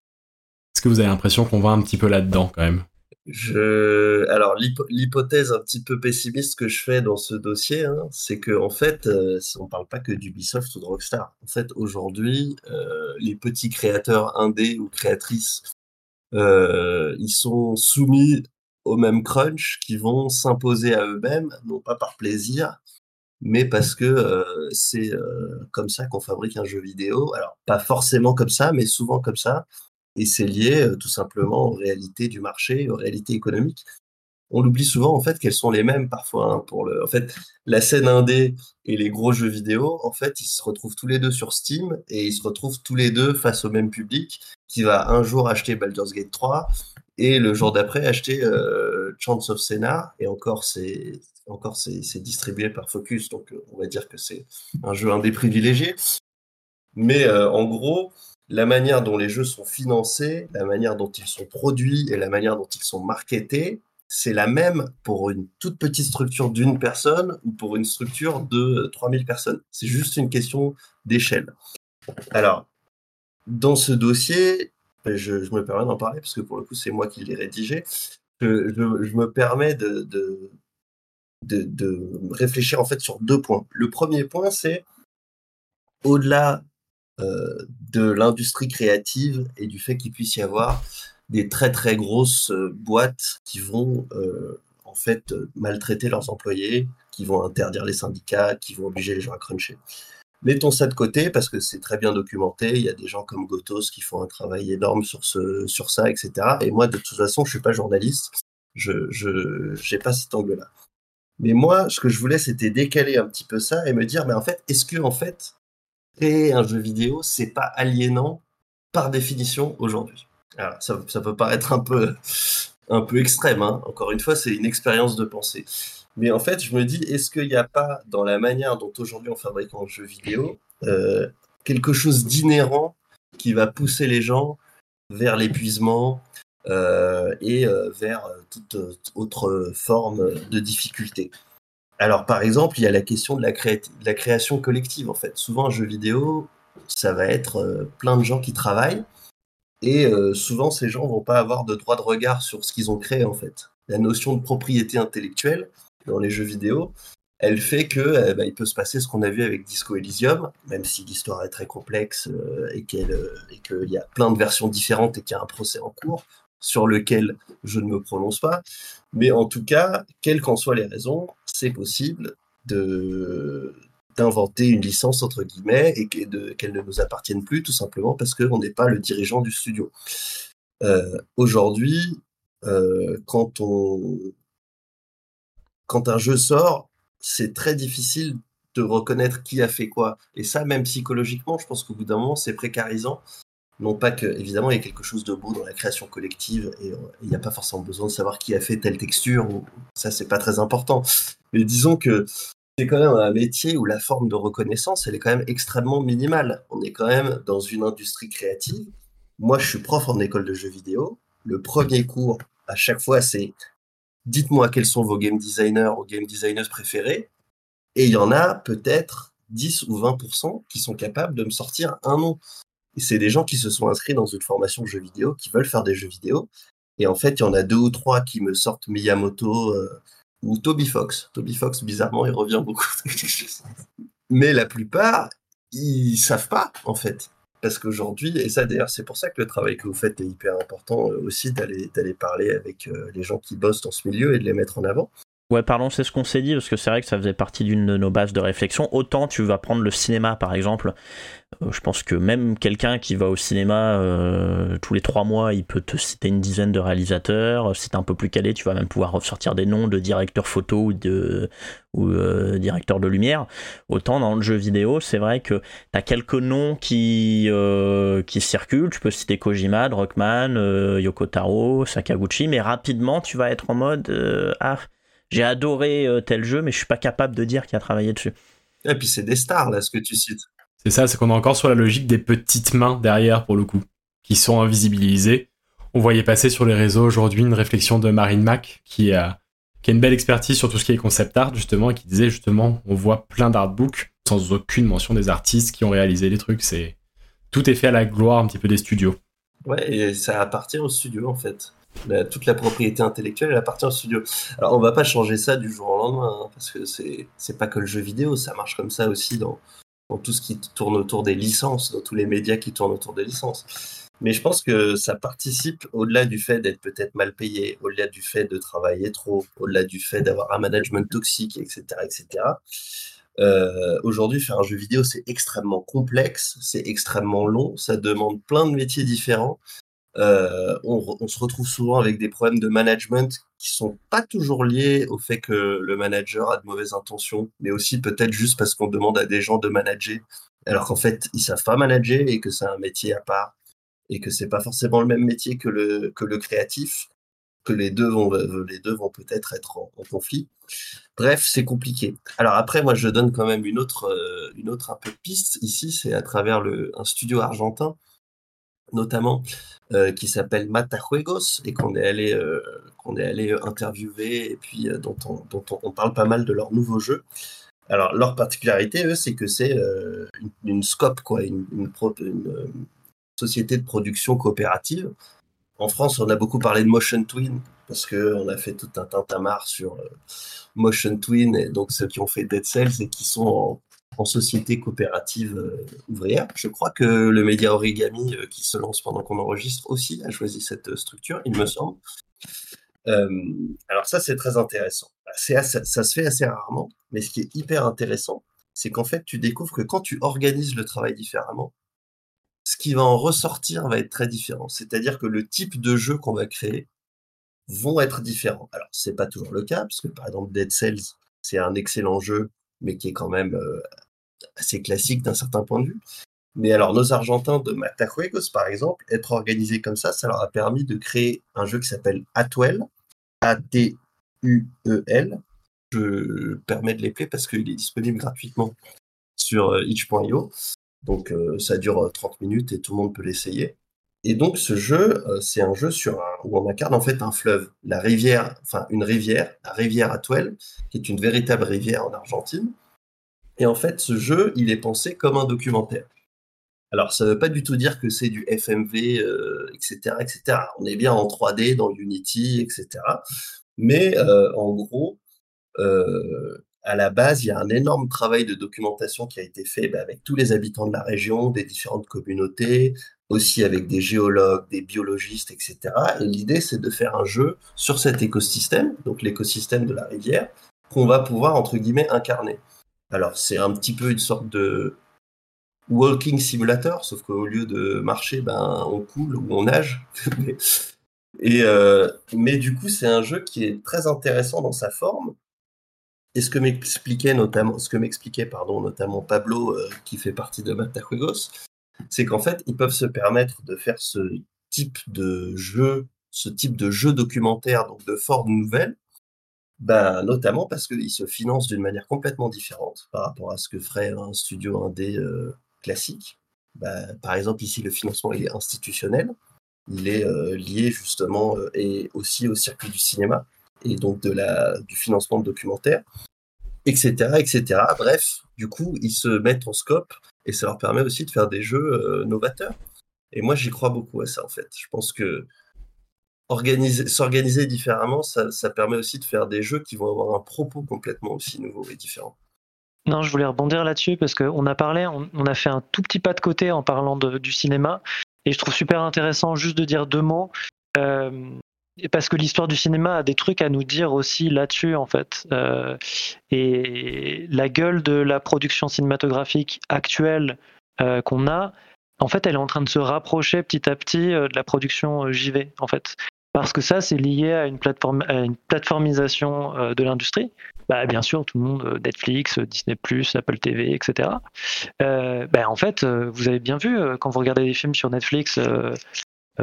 Est-ce que vous avez l'impression qu'on va un petit peu là-dedans quand même? Je... Alors, l'hypothèse un petit peu pessimiste que je fais dans ce dossier, hein, c'est que en fait, euh, on ne parle pas que d'Ubisoft ou de Rockstar. En fait, aujourd'hui, euh, les petits créateurs indés ou créatrices, euh, ils sont soumis au même crunch qui vont s'imposer à eux-mêmes, non pas par plaisir, mais parce que c'est comme ça qu'on fabrique un jeu vidéo. Alors, pas forcément comme ça, mais souvent comme ça et c'est lié tout simplement aux réalités du marché, aux réalités économiques. On l'oublie souvent en fait qu'elles sont les mêmes parfois. Hein, pour le, en fait, la scène indé et les gros jeux vidéo, en fait, ils se retrouvent tous les deux sur Steam et ils se retrouvent tous les deux face au même public qui va un jour acheter Baldur's Gate 3 et le jour d'après acheter euh, Chance of Senna et encore c'est encore c'est distribué par Focus donc on va dire que c'est un jeu indé privilégié mais en gros la manière dont les jeux sont financés, la manière dont ils sont produits et la manière dont ils sont marketés, c'est la même pour une toute petite structure d'une personne ou pour une structure de 3000 personnes. C'est juste une question d'échelle. Alors, dans ce dossier, je, me permets d'en parler parce que pour le coup, c'est moi qui l'ai rédigé. Je, me permets de, de, réfléchir en fait sur deux points. Le premier point, c'est au-delà euh, de l'industrie créative et du fait qu'il puisse y avoir des très très grosses euh, boîtes qui vont euh, en fait maltraiter leurs employés, qui vont interdire les syndicats, qui vont obliger les gens à cruncher. Mettons ça de côté parce que c'est très bien documenté. Il y a des gens comme Gotos qui font un travail énorme sur, ce, sur ça, etc. Et moi, de toute façon, je suis pas journaliste. Je n'ai pas cet angle-là. Mais moi, ce que je voulais, c'était décaler un petit peu ça et me dire, mais en fait, est-ce que en fait, créer un jeu vidéo, c'est pas aliénant par définition aujourd'hui? ça, ça, peut paraître un peu, un peu extrême. Hein. Encore une fois, c'est une expérience de pensée. Mais en fait, je me dis, est-ce qu'il n'y a pas dans la manière dont aujourd'hui on fabrique un jeu vidéo euh, quelque chose d'inhérent qui va pousser les gens vers l'épuisement euh, et euh, vers toute autre forme de difficulté? Alors, par exemple, il y a la question de la, création collective, en fait. Souvent, un jeu vidéo, ça va être plein de gens qui travaillent, et souvent, ces gens vont pas avoir de droit de regard sur ce qu'ils ont créé, en fait. La notion de propriété intellectuelle dans les jeux vidéo, elle fait que eh ben, il peut se passer ce qu'on a vu avec Disco Elysium, même si l'histoire est très complexe euh, et qu'il y a plein de versions différentes et qu'il y a un procès en cours sur lequel je ne me prononce pas. Mais en tout cas, quelles qu'en soient les raisons, c'est possible de d'inventer une licence entre guillemets et qu'elle ne nous appartienne plus tout simplement parce qu'on n'est pas le dirigeant du studio. Euh, aujourd'hui, euh, quand on quand un jeu sort, c'est très difficile de reconnaître qui a fait quoi. Et ça, même psychologiquement, je pense qu'au bout d'un moment, c'est précarisant non pas que, évidemment, il y a quelque chose de beau dans la création collective et euh, il n'y a pas forcément besoin de savoir qui a fait telle texture, ou, ça c'est pas très important. Mais disons que c'est quand même un métier où la forme de reconnaissance, elle est quand même extrêmement minimale. On est quand même dans une industrie créative. Moi, je suis prof en école de jeux vidéo. Le premier cours, à chaque fois, c'est dites-moi quels sont vos game designers ou game designers préférés. Et il y en a peut-être 10 ou 20% qui sont capables de me sortir un nom c'est des gens qui se sont inscrits dans une formation de jeux vidéo, qui veulent faire des jeux vidéo. Et en fait, il y en a deux ou trois qui me sortent Miyamoto euh, ou Toby Fox. Toby Fox, bizarrement, il revient beaucoup. Mais la plupart, ils savent pas, en fait. Parce qu'aujourd'hui, et ça d'ailleurs, c'est pour ça que le travail que vous faites est hyper important euh, aussi, d'aller parler avec euh, les gens qui bossent dans ce milieu et de les mettre en avant. Ouais, pardon, c'est ce qu'on s'est dit, parce que c'est vrai que ça faisait partie d'une de nos bases de réflexion. Autant tu vas prendre le cinéma, par exemple. Euh, je pense que même quelqu'un qui va au cinéma euh, tous les trois mois, il peut te citer une dizaine de réalisateurs. Si t'es un peu plus calé, tu vas même pouvoir ressortir des noms de directeurs photo ou de ou euh, directeurs de lumière. Autant dans le jeu vidéo, c'est vrai que t'as quelques noms qui qui circulent. Tu peux citer Kojima, Druckmann, Yoko Taro, Sakaguchi, mais rapidement tu vas être en mode ah j'ai adoré euh, tel jeu, mais je suis pas capable de dire qui a travaillé dessus. Et puis c'est des stars là, ce que tu cites. C'est ça, c'est qu'on est encore sur la logique des petites mains derrière pour le coup, qui sont invisibilisées. On voyait passer sur les réseaux aujourd'hui une réflexion de Marine Mac qui a, qui a une belle expertise sur tout ce qui est concept art justement, et qui disait justement, on voit plein d'artbooks sans aucune mention des artistes qui ont réalisé les trucs. C'est tout est fait à la gloire un petit peu des studios. Ouais, et ça appartient aux studios en fait toute la propriété intellectuelle elle appartient au studio. Alors on va pas changer ça du jour au lendemain, hein, parce que c'est pas que le jeu vidéo, ça marche comme ça aussi dans, dans tout ce qui tourne autour des licences, dans tous les médias qui tournent autour des licences. Mais je pense que ça participe, au-delà du fait d'être peut-être mal payé, au-delà du fait de travailler trop, au-delà du fait d'avoir un management toxique, etc., etc. Euh, Aujourd'hui, faire un jeu vidéo, c'est extrêmement complexe, c'est extrêmement long, ça demande plein de métiers différents. Euh, on, se retrouve souvent avec des problèmes de management qui sont pas toujours liés au fait que le manager a de mauvaises intentions, mais aussi peut-être juste parce qu'on demande à des gens de manager, alors qu'en fait ils savent pas manager et que c'est un métier à part et que c'est pas forcément le même métier que le que le créatif, que les deux vont les deux vont peut-être être en, conflit. Bref, c'est compliqué. Alors après, moi je donne quand même une autre euh, une autre un peu piste ici, c'est à travers le un studio argentin notamment, euh, qui s'appelle Matajuegos et qu'on est allé, euh, qu'on est allé interviewer et puis euh, dont, on, dont on, parle pas mal de leur nouveau jeu. Alors, leur particularité, eux, c'est que c'est une, scope, quoi, une, une, société de production coopérative. En France, on a beaucoup parlé de Motion Twin parce qu'on a fait tout un tintamarre sur Motion Twin et donc ceux qui ont fait Dead Cells et qui sont en en société coopérative euh, ouvrière. Je crois que le média Origami, euh, qui se lance pendant qu'on enregistre aussi, a choisi cette euh, structure, il me semble. alors ça, c'est très intéressant. ça, ça se fait assez rarement, mais ce qui est hyper intéressant, c'est qu'en fait, tu découvres que quand tu organises le travail différemment, ce qui va en ressortir va être très différent. C'est-à-dire que le type de jeu qu'on va créer vont être différents. Alors, c'est pas toujours le cas, parce que par exemple, Dead Cells, c'est un excellent jeu, mais qui est quand même assez classique d'un certain point de vue. Mais alors, nos Argentins de Matajuegos, par exemple, être organisés comme ça, ça leur a permis de créer un jeu qui s'appelle Atwell, A-T-U-E-L. Je permets de les parce qu'il est disponible gratuitement sur euh, itch.io. Donc, euh, ça dure 30 euh, minutes et tout le monde peut l'essayer. Et donc, ce jeu, c'est un jeu sur où on incarne en fait un fleuve, la rivière, enfin une rivière, la rivière Atwell, qui est une véritable rivière en Argentine et en fait, ce jeu, il est pensé comme un documentaire. Alors, ça ne veut pas du tout dire que c'est du FMV, etc., euh, etc. On est bien en 3D, dans Unity, etc. Mais euh, en gros, euh, à la base, il y a un énorme travail de documentation qui a été fait bah, avec tous les habitants de la région, des différentes communautés, aussi avec des géologues, des biologistes, etc. Et l'idée, c'est de faire un jeu sur cet écosystème, donc l'écosystème de la rivière, qu'on va pouvoir, entre guillemets, incarner. Alors, c'est un petit peu une sorte de walking simulator, sauf qu'au lieu de marcher, ben, on coule ou on nage. Et, euh, mais du coup, c'est un jeu qui est très intéressant dans sa forme. Et ce que m'expliquait notamment, ce que m'expliquait pardon, notamment Pablo, euh, qui fait partie de Matajuegos, c'est qu'en fait, ils peuvent se permettre de faire ce type de jeu, ce type de jeu documentaire, donc de forme nouvelle, bah, notamment parce qu'il se finance d'une manière complètement différente par rapport à ce que ferait un studio indé euh, classique. Bah, par exemple, ici, le financement est institutionnel. Il est euh, lié justement euh, et aussi au circuit du cinéma et donc de la, du financement de documentaires, etc., etc. Bref, du coup, ils se mettent en scope et ça leur permet aussi de faire des jeux novateurs. Et moi, j'y crois beaucoup à ça, en fait. Je pense que s'organiser différemment, ça, permet aussi de faire des jeux qui vont avoir un propos complètement aussi nouveau et différent. Non, je voulais rebondir là-dessus parce qu'on a parlé, on, a fait un tout petit pas de côté en parlant du cinéma et je trouve super intéressant juste de dire deux mots. Euh, parce que l'histoire du cinéma a des trucs à nous dire aussi là-dessus, en fait. Euh, et la gueule de la production cinématographique actuelle euh, qu'on a, en fait, elle est en train de se rapprocher petit à petit euh, de la production JV, en fait. Parce que ça, c'est lié à une, plateforme, à une plateformisation de l'industrie. Bah, bien sûr, tout le monde, Netflix, Disney+, Apple TV, etc. bah, en fait, vous avez bien vu, quand vous regardez des films sur Netflix,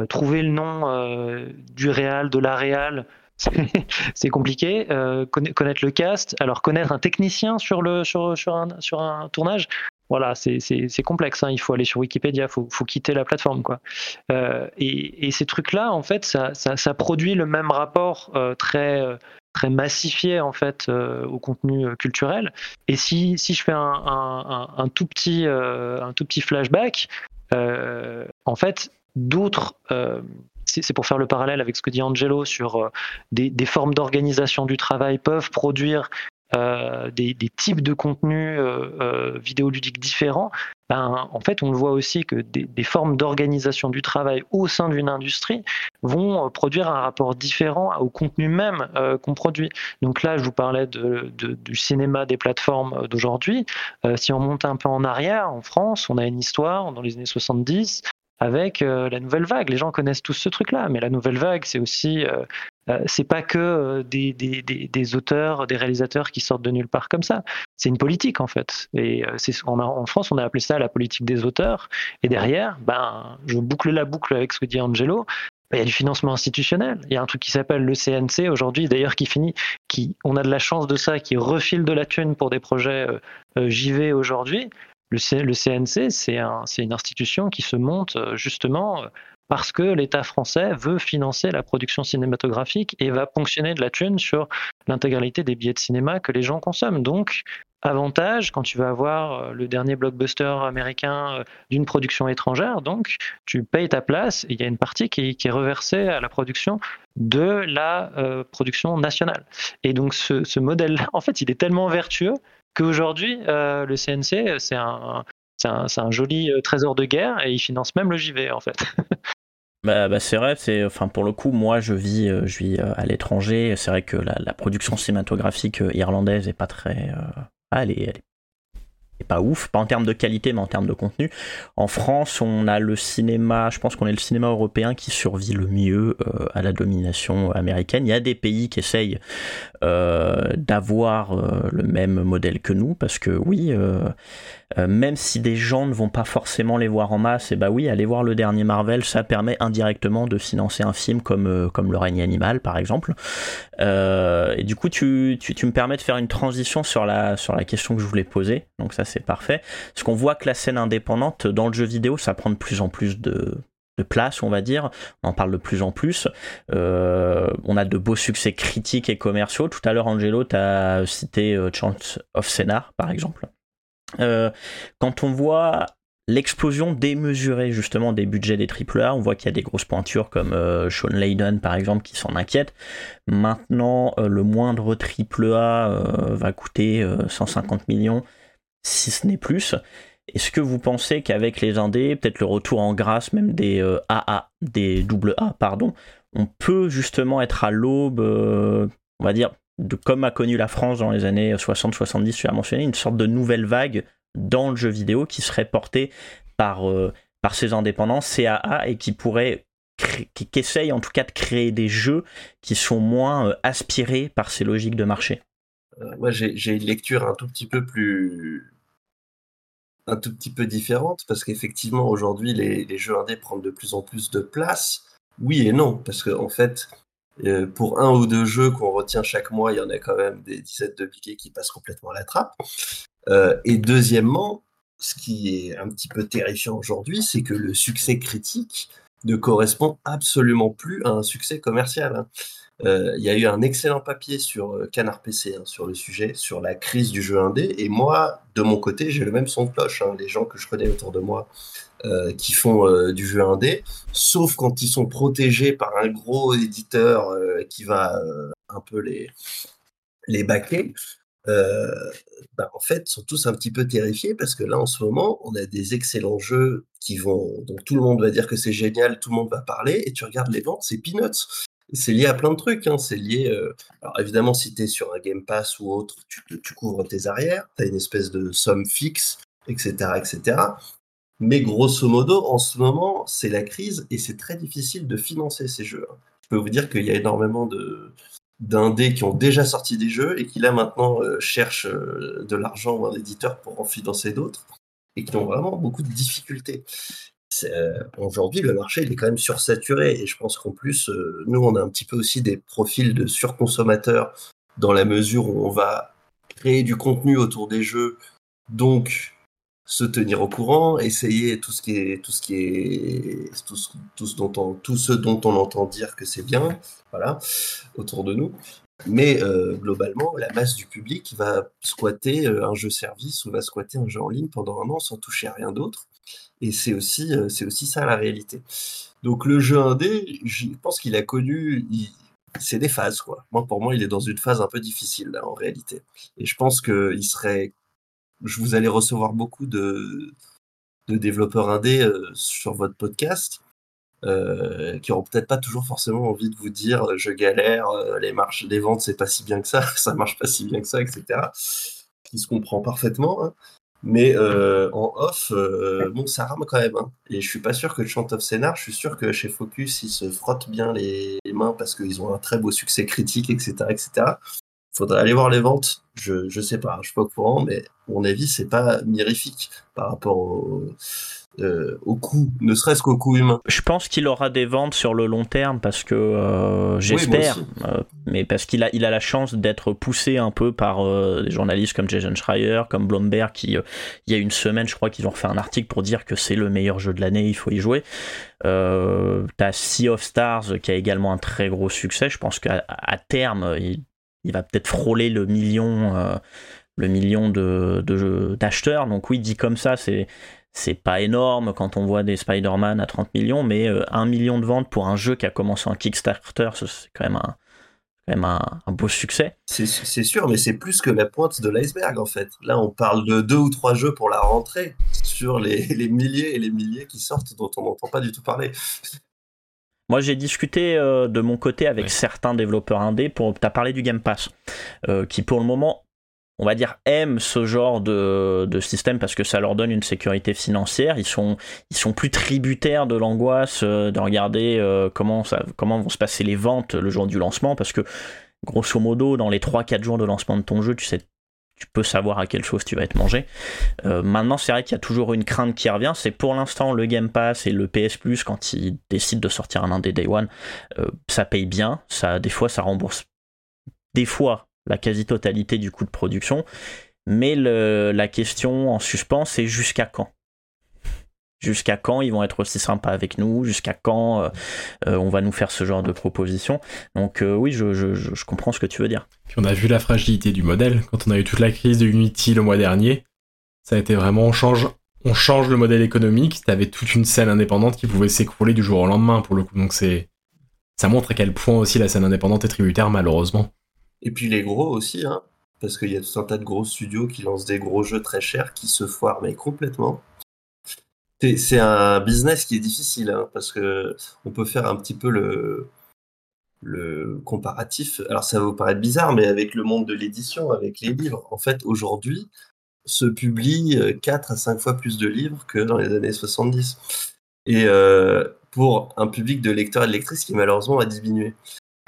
trouver le nom euh, du réal, de la réal, c'est compliqué. Euh, connaître le cast, alors connaître un technicien sur, le, sur, un, sur un tournage, voilà, c'est complexe. Hein. Il faut aller sur Wikipédia, il faut, faut, quitter la plateforme. Quoi. et, et, ces trucs-là, en fait, ça, ça, ça, produit le même rapport très, très massifié en fait, au contenu culturel. Et si, si je fais un, un, un tout, petit, un tout petit flashback, en fait, d'autres euh, c'est pour faire le parallèle avec ce que dit Angelo sur euh, des, formes d'organisation du travail peuvent produire euh, des, types de contenus vidéoludiques différents, ben, en fait, on le voit aussi que des, formes d'organisation du travail au sein d'une industrie vont produire un rapport différent au contenu même qu'on produit. Donc là, je vous parlais du cinéma des plateformes d'aujourd'hui. si on monte un peu en arrière, en France, on a une histoire dans les années 70 avec euh, la nouvelle vague. Les gens connaissent tous ce truc-là, mais la nouvelle vague, c'est aussi, euh, euh, c'est pas que des, des, des, auteurs, des réalisateurs qui sortent de nulle part comme ça. C'est une politique en fait. Et c'est, en France, on a appelé ça la politique des auteurs. Et derrière, ben, je boucle la boucle avec ce que dit Angelo. Il y a du financement institutionnel. Il y a un truc qui s'appelle le CNC aujourd'hui, d'ailleurs, qui finit, qui, on a de la chance de ça, qui refile de la thune pour des projets JV aujourd'hui. Le, CNC, c'est une institution qui se monte euh, justement euh, parce que l'État français veut financer la production cinématographique et va ponctionner de la thune sur l'intégralité des billets de cinéma que les gens consomment. Donc, avantage quand tu vas avoir euh, le dernier blockbuster américain d'une production étrangère, donc tu payes ta place et il y a une partie qui, est reversée à la production de la production nationale. Et donc ce, ce modèle, en fait, il est tellement vertueux qu'aujourd'hui, euh, le CNC, c'est un, un, joli euh, trésor de guerre et il finance même le JV, en fait. Bah, bah, c'est vrai, enfin pour le coup moi je vis euh, je vis à l'étranger, c'est vrai que la, production cinématographique irlandaise est pas très ah, elle, pas ouf, pas en termes de qualité, mais en termes de contenu. En France, on a le cinéma, je pense qu'on est le cinéma européen qui survit le mieux euh, à la domination américaine. Il y a des pays qui essayent euh, d'avoir euh, le même modèle que nous, parce que oui, même si des gens ne vont pas forcément les voir en masse, et bah oui, aller voir le dernier Marvel, ça permet indirectement de financer un film comme, comme Le règne animal, par exemple. et du coup, tu, tu, tu, me permets de faire une transition sur la, sur la question que je voulais poser. Donc ça, c'est parfait. Parce qu'on voit que la scène indépendante dans le jeu vidéo, ça prend de plus en plus de, place, on va dire. On en parle de plus en plus. Euh, on a de beaux succès critiques et commerciaux. Tout à l'heure, Angelo, tu as cité euh, Chance of Scénar, par exemple. Euh, quand on voit l'explosion démesurée justement des budgets des AAA, on voit qu'il y a des grosses pointures comme Sean Layden par exemple qui s'en inquiète. Maintenant, le moindre AAA va coûter 150 millions si ce n'est plus. Est-ce que vous pensez qu'avec les indés, peut-être le retour en grâce même des AA, euh, des double A, pardon, on peut justement être à l'aube, euh, on va dire, de, comme a connu la France dans les années 60-70, tu as mentionné, une sorte de nouvelle vague dans le jeu vidéo qui serait portée par, euh, par ces indépendants, CAA, et qui pourrait qui, essaye en tout cas de créer des jeux qui sont moins aspirés par ces logiques de marché. moi, j'ai une lecture un tout petit peu plus un tout petit peu différente parce qu'effectivement aujourd'hui les, jeux indés prennent de plus en plus de place. Oui et non, parce qu'en en fait, euh, pour un ou deux jeux qu'on retient chaque mois, il y en a quand même des dizaines de billets qui passent complètement à la trappe. Euh, et deuxièmement, ce qui est un petit peu terrifiant aujourd'hui, c'est que le succès critique ne correspond absolument plus à un succès commercial. Euh, il y a eu un excellent papier sur euh, Canard PC hein, sur le sujet, sur la crise du jeu indé. Et moi, de mon côté, j'ai le même son de cloche. Hein, les gens que je connais autour de moi euh, qui font du jeu indé, sauf quand ils sont protégés par un gros éditeur qui va un peu les, les baquer. Bah, en fait, sont tous un petit peu terrifiés parce que là, en ce moment, on a des excellents jeux qui vont. Donc, tout le monde va dire que c'est génial, tout le monde va parler, et tu regardes les ventes, c'est peanuts. C'est lié à plein de trucs. Hein. C'est lié. Alors évidemment, si tu es sur un Game Pass ou autre, tu, couvres tes arrières. Tu as une espèce de somme fixe, etc., etc. Mais grosso modo, en ce moment, c'est la crise et c'est très difficile de financer ces jeux. Hein. Je peux vous dire qu'il y a énormément de d'indés qui ont déjà sorti des jeux et qui là maintenant cherchent de l'argent ou un éditeur pour en financer d'autres et qui ont vraiment beaucoup de difficultés. Euh, aujourd'hui, le marché est quand même sursaturé et je pense qu'en plus, euh, nous, on a un petit peu aussi des profils de surconsommateurs dans la mesure où on va créer du contenu autour des jeux, donc se tenir au courant, essayer tout ce qui est tout ce qui est tout ce, dont on tout ce dont on entend dire que c'est bien, voilà, autour de nous. Mais euh, globalement, la masse du public va squatter un jeu service ou va squatter un jeu en ligne pendant un an sans toucher à rien d'autre. Et c'est aussi, euh, c'est aussi ça la réalité. Donc le jeu indé, je pense qu'il a connu, c'est des phases quoi. Moi pour moi, il est dans une phase un peu difficile là en réalité. Et je pense que il serait, je vous allez recevoir beaucoup de, développeurs indés euh, sur votre podcast. Euh, qui auront peut-être pas toujours forcément envie de vous dire je galère, les marches, les ventes c'est pas si bien que ça, ça marche pas si bien que ça, etc. Qui se comprend parfaitement. Hein. Mais euh, en off, euh, bon, ça rame quand même. Hein. Et je suis pas sûr que le Chant of Scénar, je suis sûr que chez Focus, ils se frottent bien les, mains parce qu'ils ont un très beau succès critique, etc. etc. Faudrait aller voir les ventes. Je, je sais pas, je suis pas au courant, mais mon avis, c'est pas mirifique par rapport au, euh, au coût, ne serait-ce qu'au coût humain. Je pense qu'il aura des ventes sur le long terme parce que euh, j'espère, euh, mais parce qu'il a, il a la chance d'être poussé un peu par des journalistes comme Jason Schreier, comme Blomberg, qui il y a une semaine, je crois qu'ils ont refait un article pour dire que c'est le meilleur jeu de l'année, il faut y jouer. T'as Sea of Stars qui a également un très gros succès. Je pense qu'à terme, il, il, va peut-être frôler le million le million de d'acheteurs. Donc oui, dit comme ça, c'est c'est pas énorme quand on voit des Spider-Man à 30 millions, mais euh, un million de ventes pour un jeu qui a commencé en Kickstarter, c'est quand même un, quand même un, beau succès. C'est sûr, mais c'est plus que la pointe de l'iceberg en fait. Là, on parle de deux ou trois jeux pour la rentrée sur les, milliers et les milliers qui sortent dont on n'entend pas du tout parler. Moi, j'ai discuté euh, de mon côté avec certains développeurs indés pour. as parlé du Game Pass, euh, qui pour le moment on va dire, aiment ce genre de, système parce que ça leur donne une sécurité financière. Ils sont, plus tributaires de l'angoisse euh, de regarder euh, comment, vont se passer les ventes le jour du lancement parce que, grosso modo, dans les 3-4 jours de lancement de ton jeu, tu peux savoir à quelle chose tu vas être mangé. Euh, maintenant, c'est vrai qu'il y a toujours une crainte qui revient. C'est pour l'instant le Game Pass et le PS Plus quand ils décident de sortir un indé Day One, ça paye bien. Ça, des fois, ça rembourse. Des fois, la quasi-totalité du coût de production. Mais la question en suspens, c'est jusqu'à quand? Jusqu'à quand ils vont être aussi sympas avec nous? Jusqu'à quand euh, euh, on va nous faire ce genre de proposition? Donc euh, oui, je, comprends ce que tu veux dire. Puis on a vu la fragilité du modèle quand on a eu toute la crise de Unity le mois dernier. Ça a été vraiment on change, on change le modèle économique. T'avais toute une scène indépendante qui pouvait s'écrouler du jour au lendemain pour le coup. Donc c'est ça montre à quel point aussi la scène indépendante est tributaire malheureusement. Et puis les gros aussi, hein, parce qu'il y a tout un tas de gros studios qui lancent des gros jeux très chers qui se foirent, mais complètement. C'est un business qui est difficile, hein, parce que on peut faire un petit peu le, comparatif. Alors ça va vous paraître bizarre, mais avec le monde de l'édition, avec les livres, en fait, aujourd'hui, se publie 4 à 5 fois plus de livres que dans les années 70. Et euh, pour un public de lecteurs et de lectrices qui malheureusement a diminué.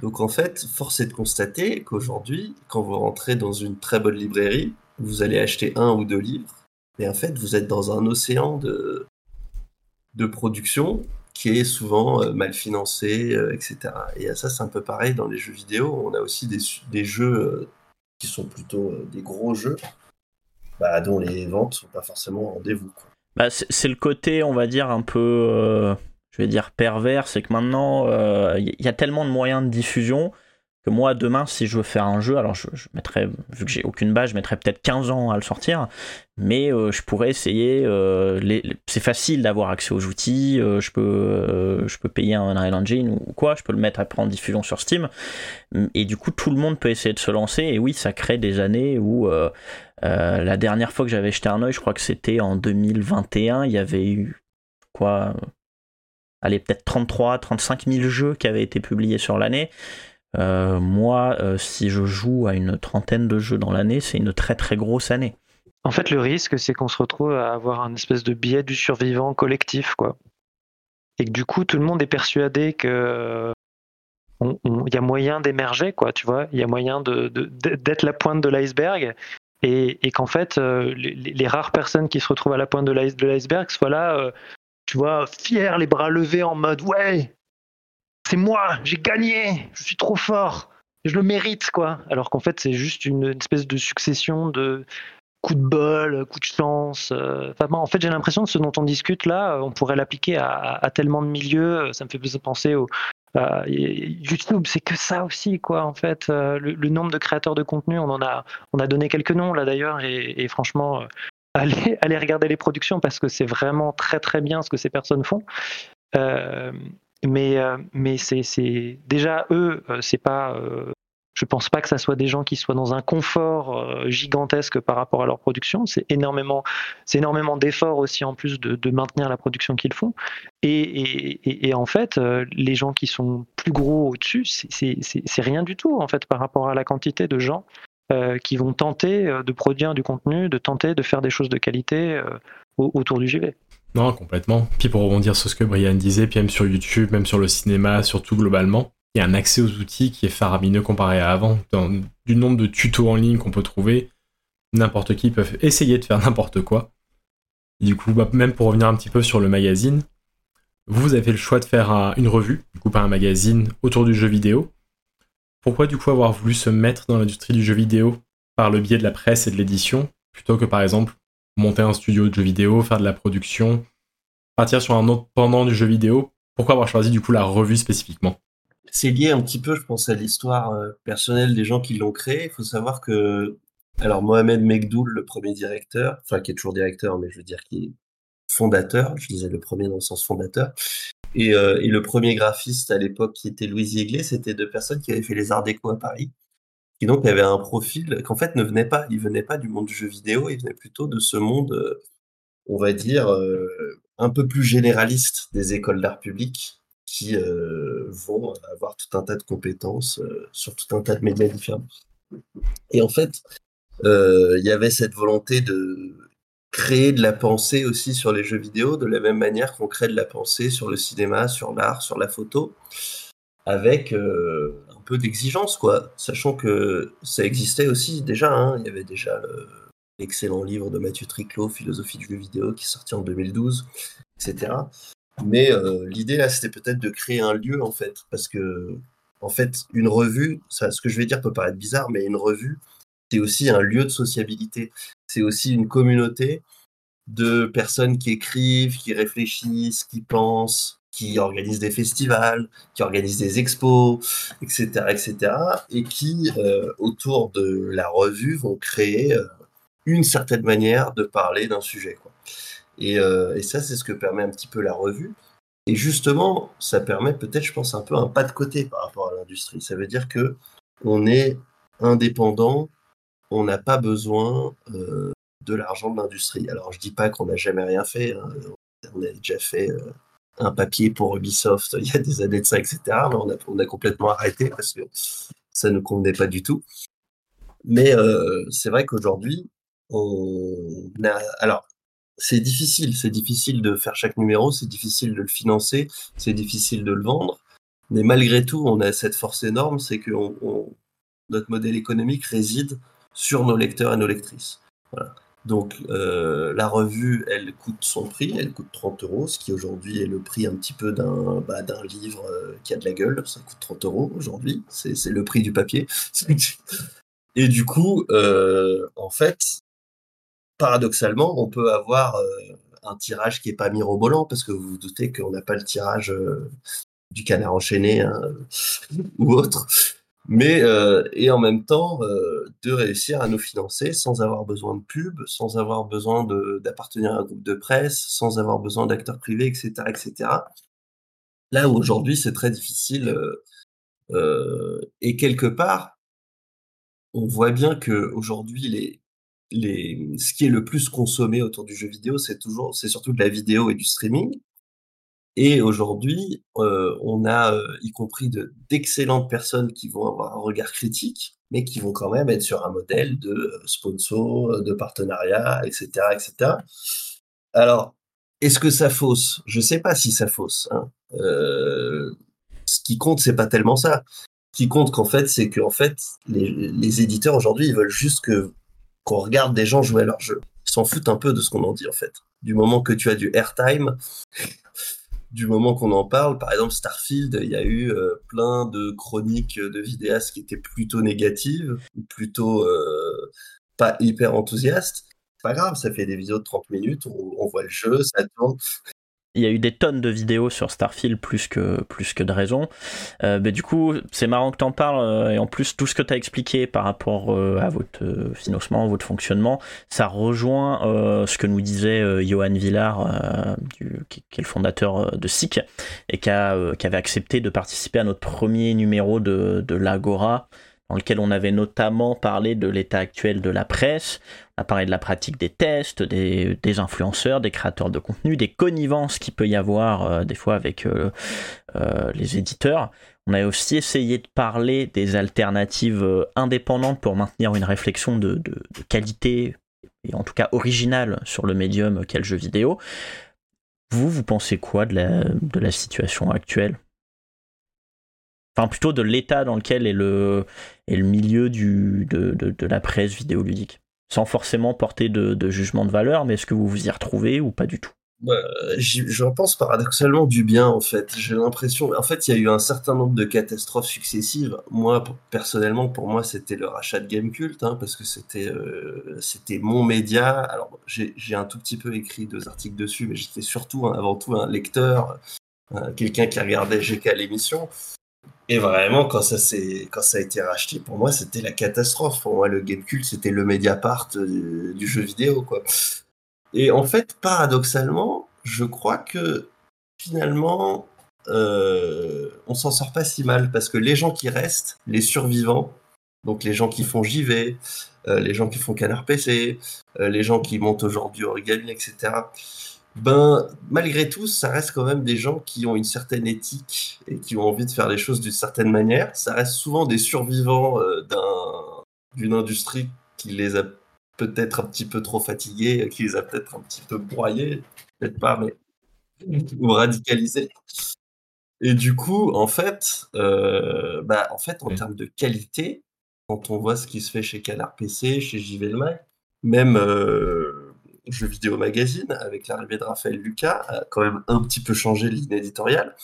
Donc en fait, force est de constater qu'aujourd'hui, quand vous rentrez dans une très bonne librairie, vous allez acheter un ou deux livres, mais en fait, vous êtes dans un océan de, de production qui est souvent euh, mal financé, euh, etc. Et ça, c'est un peu pareil dans les jeux vidéo. On a aussi des, des jeux euh, qui sont plutôt des gros jeux, bah, dont les ventes sont pas forcément au rendez-vous. Bah, c'est le côté, on va dire, un peu je vais dire pervers, c'est que maintenant, il euh, y a tellement de moyens de diffusion que moi, demain, si je veux faire un jeu, alors je, mettrais, vu que j'ai aucune base, je mettrais peut-être 15 ans à le sortir, mais euh, je pourrais essayer, euh, c'est facile d'avoir accès aux outils, je, peux, je peux payer un Unreal Engine ou quoi, je peux le mettre après en diffusion sur Steam, et du coup, tout le monde peut essayer de se lancer, et oui, ça crée des années où... la dernière fois que j'avais jeté un oeil, je crois que c'était en 2021, il y avait eu quoi allez, peut-être 33, 35 000 jeux qui avaient été publiés sur l'année. Euh, moi, euh, si je joue à une trentaine de jeux dans l'année, c'est une très très grosse année. En fait, le risque, c'est qu'on se retrouve à avoir un espèce de biais du survivant collectif, quoi. Et que du coup, tout le monde est persuadé que il y a moyen d'émerger, quoi, tu vois. Il y a moyen d'être la pointe de l'iceberg et, qu'en fait, euh, les, rares personnes qui se retrouvent à la pointe de l'iceberg soient là, tu vois, fiers, les bras levés en mode ouais, c'est moi, j'ai gagné, je suis trop fort, je le mérite, quoi. Alors qu'en fait, c'est juste une espèce de succession de coups de bol, coups de chance. Euh, en fait, j'ai l'impression que ce dont on discute là, on pourrait l'appliquer à, tellement de milieux. Ça me fait penser au, YouTube, c'est que ça aussi, quoi. En fait, euh, le, nombre de créateurs de contenu, on en a, on a donné quelques noms là d'ailleurs, et, franchement, euh, allez, allez regarder les productions parce que c'est vraiment très très bien ce que ces personnes font. Mais, euh, mais c'est déjà eux, euh, c'est pas. Euh, je pense pas que ça soit des gens qui soient dans un confort gigantesque par rapport à leur production. C'est énormément, énormément d'efforts aussi en plus de, maintenir la production qu'ils font. Et, et, et, en fait, les gens qui sont plus gros au-dessus, c'est rien du tout en fait par rapport à la quantité de gens qui vont tenter de produire du contenu, de tenter de faire des choses de qualité autour du JV. Non, complètement. Puis pour rebondir sur ce que Brian disait, puis même sur YouTube, même sur le cinéma, surtout globalement, il y a un accès aux outils qui est faramineux comparé à avant. du nombre de tutos en ligne qu'on peut trouver, n'importe qui peut essayer de faire n'importe quoi. du coup, bah, même pour revenir un petit peu sur le magazine, vous avez le choix de faire une revue, du coup pas un magazine, autour du jeu vidéo. Pourquoi du coup avoir voulu se mettre dans l'industrie du jeu vidéo par le biais de la presse et de l'édition, plutôt que par exemple monter un studio de jeux vidéo, faire de la production, partir sur un autre pendant du jeu vidéo? Pourquoi avoir choisi du coup la revue spécifiquement? C'est lié un petit peu, je pense, à l'histoire euh, personnelle des gens qui l'ont créé. Il faut savoir que, alors Mohamed Megdoul, le premier directeur, enfin qui est toujours directeur, mais je veux dire qui est fondateur, je disais le premier dans le sens fondateur, et, euh, le premier graphiste à l'époque qui était Louis Yeglé, c'était deux personnes qui avaient fait les arts déco à Paris qui donc avait un profil qu'en fait ne venait pas, il venait pas du monde du jeu vidéo, il venait plutôt de ce monde, euh, on va dire, euh, un peu plus généraliste des écoles d'art public qui vont avoir tout un tas de compétences sur tout un tas de médias différents. Et en fait, il y avait cette volonté de créer de la pensée aussi sur les jeux vidéo, de la même manière qu'on crée de la pensée sur le cinéma, sur l'art, sur la photo, avec peu d'exigence, quoi. Sachant que ça existait aussi déjà. Hein. Il y avait déjà l'excellent livre de Mathieu Triclot, Philosophie du jeu vidéo, qui est sorti en 2012, etc. Mais euh, l'idée là, c'était peut-être de créer un lieu en fait, parce que en fait, une revue, ce que je vais dire peut paraître bizarre, mais une revue, c'est aussi un lieu de sociabilité. C'est aussi une communauté de personnes qui écrivent, qui réfléchissent, qui pensent, qui organisent des festivals, qui organisent des expos, etc., etc., et qui, euh, autour de la revue, vont créer euh, une certaine manière de parler d'un sujet. Et, euh, et, ça, c'est ce que permet un petit peu la revue. Et justement, ça permet peut-être, je pense, un peu un pas de côté par rapport à l'industrie. Ça veut dire que on est indépendant, on n'a pas besoin de l'argent de l'industrie. Alors, je dis pas qu'on n'a jamais rien fait. Hein. On a déjà fait un papier pour Ubisoft il y a des années de ça, etc. Mais on a, on a complètement arrêté parce que ça ne convenait pas du tout. Mais euh, c'est vrai qu'aujourd'hui, on a. Alors, c'est difficile, c'est difficile de faire chaque numéro, c'est difficile de le financer, c'est difficile de le vendre. Mais malgré tout, on a cette force énorme, c'est que notre modèle économique réside sur nos lecteurs et nos lectrices. Voilà. Donc euh, la revue, elle coûte son prix, elle coûte 30 euros, ce qui aujourd'hui est le prix un petit peu d'un bah, livre euh, qui a de la gueule. Ça coûte 30 euros aujourd'hui, c'est le prix du papier. Et du coup, euh, en fait, paradoxalement, on peut avoir un tirage qui est pas mirobolant parce que vous vous doutez qu'on n'a pas le tirage du canard enchaîné hein, ou autre mais euh, et en même temps euh, de réussir à nous financer sans avoir besoin de pub, sans avoir besoin d'appartenir à un groupe de presse, sans avoir besoin d'acteurs privés, etc., etc. Là où aujourd'hui c'est très difficile euh, et quelque part on voit bien que aujourd'hui les les ce qui est le plus consommé autour du jeu vidéo c'est toujours c'est surtout de la vidéo et du streaming Et aujourd'hui, on a y compris d'excellentes personnes qui vont avoir un regard critique, mais qui vont quand même être sur un modèle de sponsor, de partenariat, etc., etc. Alors, est-ce que ça fausse? Je ne sais pas si ça fausse. Hein. ce qui compte, c'est pas tellement ça. Ce qui compte, qu'en fait, c'est que fait, les, éditeurs aujourd'hui, ils veulent juste que qu'on regarde des gens jouer à leur jeu. Ils s'en foutent un peu de ce qu'on en dit, en fait. Du moment que tu as du airtime, du moment qu'on en parle, par exemple Starfield, il y a eu euh, plein de chroniques de vidéastes qui étaient plutôt négatives, plutôt euh, pas hyper enthousiastes. Pas grave, ça fait des vidéos de 30 minutes, on voit le jeu, ça tourne il y a eu des tonnes de vidéos sur Starfield plus que, plus que de raisons. Euh, mais du coup, c'est marrant que tu en parles. Euh, et en plus, tout ce que tu as expliqué par rapport euh, à votre financement, votre fonctionnement, ça rejoint ce que nous disait Johan Villard, qui, est le fondateur de SIC, et qui, qui, avait accepté de participer à notre premier numéro de, de l'Agora dans lequel on avait notamment parlé de l'état actuel de la presse, on a parlé de la pratique des tests, des, influenceurs, des créateurs de contenu, des connivences qu'il peut y avoir euh, des fois avec euh, euh, les éditeurs. On a aussi essayé de parler des alternatives indépendantes pour maintenir une réflexion de, qualité et en tout cas originale sur le médium qu'est le jeu vidéo. Vous, vous pensez quoi de la, de la situation actuelle? Plutôt de l'état dans lequel est le, est le milieu du, de, de, la presse vidéoludique. Sans forcément porter de, de, jugement de valeur, mais est-ce que vous vous y retrouvez ou pas du tout? Bah, J'en pense paradoxalement du bien en fait. J'ai l'impression, en fait, il y a eu un certain nombre de catastrophes successives. Moi, personnellement, pour moi, c'était le rachat de Gamecult, hein, parce que c'était euh, mon média. Alors, j'ai un tout petit peu écrit deux articles dessus, mais j'étais surtout, hein, avant tout, un lecteur, euh, quelqu'un qui regardait GK l'émission. Et vraiment, quand ça, quand ça a été racheté, pour moi, c'était la catastrophe. Pour moi, le Gamecult, c'était le Mediapart du, du, jeu vidéo, quoi. Et en fait, paradoxalement, je crois que finalement, euh, on s'en sort pas si mal parce que les gens qui restent, les survivants, donc les gens qui font JV, euh, les gens qui font Canard PC, euh, les gens qui montent aujourd'hui Origami, etc ben, malgré tout, ça reste quand même des gens qui ont une certaine éthique et qui ont envie de faire les choses d'une certaine manière. Ça reste souvent des survivants euh, d'une industrie qui les a peut-être un petit peu trop fatigués, qui les a peut-être un petit peu broyés, peut-être pas, mais ou radicalisés. Et du coup, en fait, euh, bah, en fait, en termes de qualité, quand on voit ce qui se fait chez Canard PC, chez JV même euh, Jeux vidéo magazine, avec l'arrivée de Raphaël Lucas, a quand même un petit peu changé ligne éditoriale.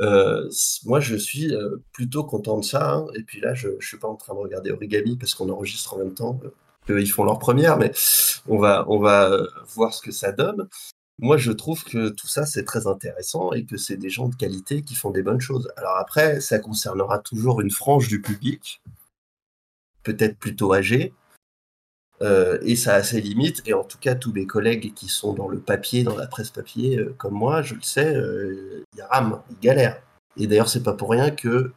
Euh, moi, je suis euh, plutôt content de ça. Hein. Et puis là, je ne suis pas en train de regarder Origami parce qu'on enregistre en même temps. Euh, ils font leur première, mais on va, on va voir ce que ça donne. Moi, je trouve que tout ça, c'est très intéressant et que c'est des gens de qualité qui font des bonnes choses. Alors après, ça concernera toujours une frange du public, peut-être plutôt âgée, euh, et ça a ses limites. Et en tout cas, tous mes collègues qui sont dans le papier, dans la presse papier, euh, comme moi, je le sais, euh, ils rament, ils galèrent. Et d'ailleurs, c'est pas pour rien que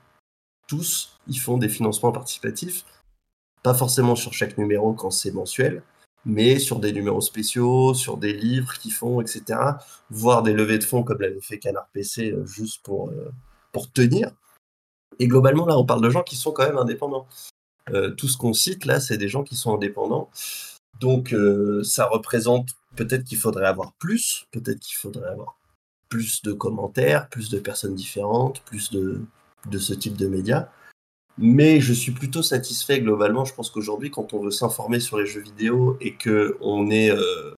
tous, ils font des financements participatifs, pas forcément sur chaque numéro quand c'est mensuel, mais sur des numéros spéciaux, sur des livres qu'ils font, etc. Voire des levées de fonds comme l'avait fait Canard PC, juste pour, pour tenir. Et globalement, là, on parle de gens qui sont quand même indépendants. Euh, tout ce qu'on cite là, c'est des gens qui sont indépendants. Donc euh, ça représente peut-être qu'il faudrait avoir plus, peut-être qu'il faudrait avoir plus de commentaires, plus de personnes différentes, plus de, de ce type de médias. Mais je suis plutôt satisfait globalement. Je pense qu'aujourd'hui, quand on veut s'informer sur les jeux vidéo et que on est, euh,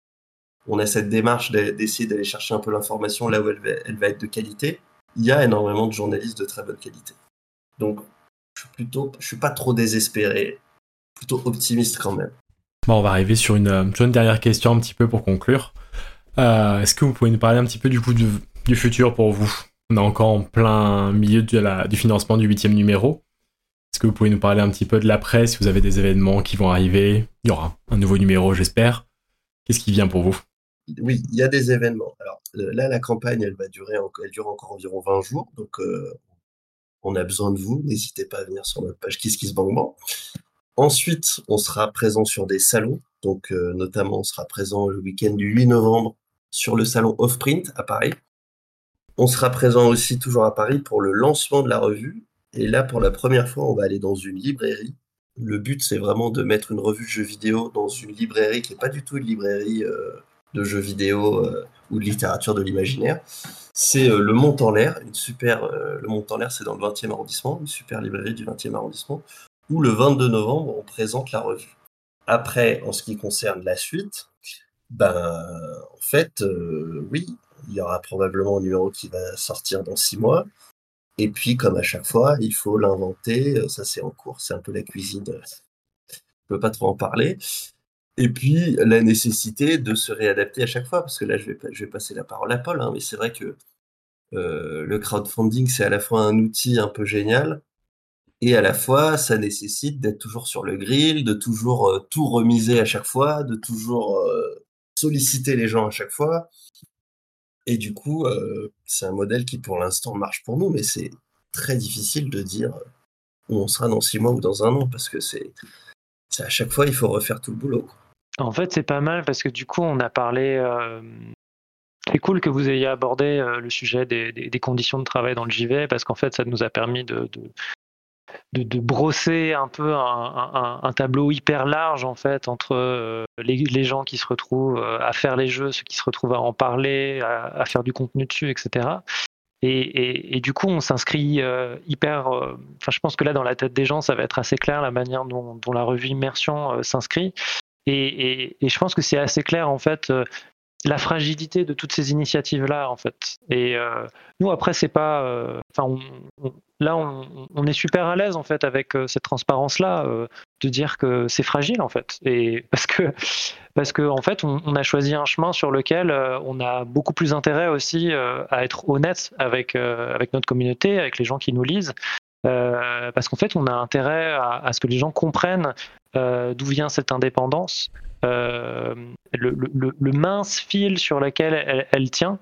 on a cette démarche d'essayer d'aller chercher un peu l'information là où elle va, elle va, être de qualité, il y a énormément de journalistes de très bonne qualité. Donc je suis plutôt, je suis pas trop désespéré, plutôt optimiste quand même. Bon, on va arriver sur une, euh, une dernière question un petit peu pour conclure. Euh, est-ce que vous pouvez nous parler un petit peu du coup du, futur pour vous? On est encore en plein milieu de la, du financement du huitième numéro. Est-ce que vous pouvez nous parler un petit peu de l'après, si vous avez des événements qui vont arriver? Il y aura un nouveau numéro, j'espère. Qu'est-ce qui vient pour vous? Oui, il y a des événements. Alors là, la campagne, elle va durer, elle dure encore environ 20 jours, donc euh, on a besoin de vous. N'hésitez pas à venir sur notre page KissKissBankBank. Ensuite, on sera présent sur des salons. Donc, euh, notamment, on sera présent le week-end du 8 novembre sur le salon Offprint à Paris. On sera présent aussi toujours à Paris pour le lancement de la revue. Et là, pour la première fois, on va aller dans une librairie. Le but, c'est vraiment de mettre une revue de jeux vidéo dans une librairie qui n'est pas du tout une librairie euh, de jeux vidéo euh, ou de littérature de l'imaginaire. C'est euh, le Mont en l'air, une super. le Mont en l'air, c'est dans le 20e arrondissement, une super librairie du 20e arrondissement, où le 22 novembre, on présente la revue. Après, en ce qui concerne la suite, ben, en fait, oui, il y aura probablement un numéro qui va sortir dans six mois. Et puis, comme à chaque fois, il faut l'inventer. Euh, ça, c'est en cours. C'est un peu la cuisine. Je ne peux pas trop en parler. Et puis, la nécessité de se réadapter à chaque fois. Parce que là, je vais, je vais passer la parole à Paul. Hein, mais c'est vrai que euh, le crowdfunding, c'est à la fois un outil un peu génial. Et à la fois, ça nécessite d'être toujours sur le grill, de toujours euh, tout remiser à chaque fois, de toujours solliciter les gens à chaque fois. Et du coup, euh, c'est un modèle qui pour l'instant marche pour nous, mais c'est très difficile de dire où on sera dans six mois ou dans un an, parce que c'est à chaque fois, il faut refaire tout le boulot. En fait, c'est pas mal parce que du coup, on a parlé. Euh, c'est cool que vous ayez abordé euh, le sujet des, conditions de travail dans le JV parce qu'en fait, ça nous a permis de, brosser un peu un, tableau hyper large en fait entre euh, les, gens qui se retrouvent euh, à faire les jeux, ceux qui se retrouvent à en parler, à, faire du contenu dessus, etc. Et, du coup, on s'inscrit hyper. Enfin, je pense que là, dans la tête des gens, ça va être assez clair la manière dont, la revue Immersion s'inscrit. Et, je pense que c'est assez clair en fait la fragilité de toutes ces initiatives là en fait. Et nous après c'est pas. Enfin, on, là, on, est super à l'aise en fait avec euh, cette transparence-là, euh, de dire que c'est fragile en fait, et parce que parce que en fait, on, a choisi un chemin sur lequel euh, on a beaucoup plus intérêt aussi à être honnête avec avec notre communauté, avec les gens qui nous lisent, parce qu'en fait, on a intérêt à, ce que les gens comprennent d'où vient cette indépendance. Le, mince fil sur lequel elle tient,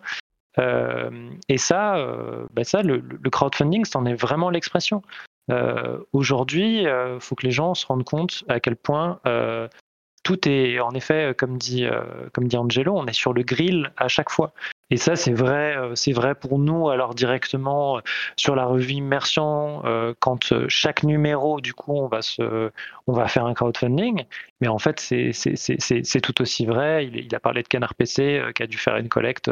euh, et ça, euh, bah ça le, crowdfunding, c'en est vraiment l'expression. Euh, aujourd'hui, il faut que les gens se rendent compte à quel point tout est, en effet, comme dit, comme dit Angelo, on est sur le grill à chaque fois. Et ça, c'est vrai, c'est vrai pour nous, alors directement sur la revue Immersion, quand chaque numéro, du coup, on va, se, on va faire un crowdfunding. Mais en fait, c'est tout aussi vrai. Il, a parlé de Canard PC, qui a dû faire une collecte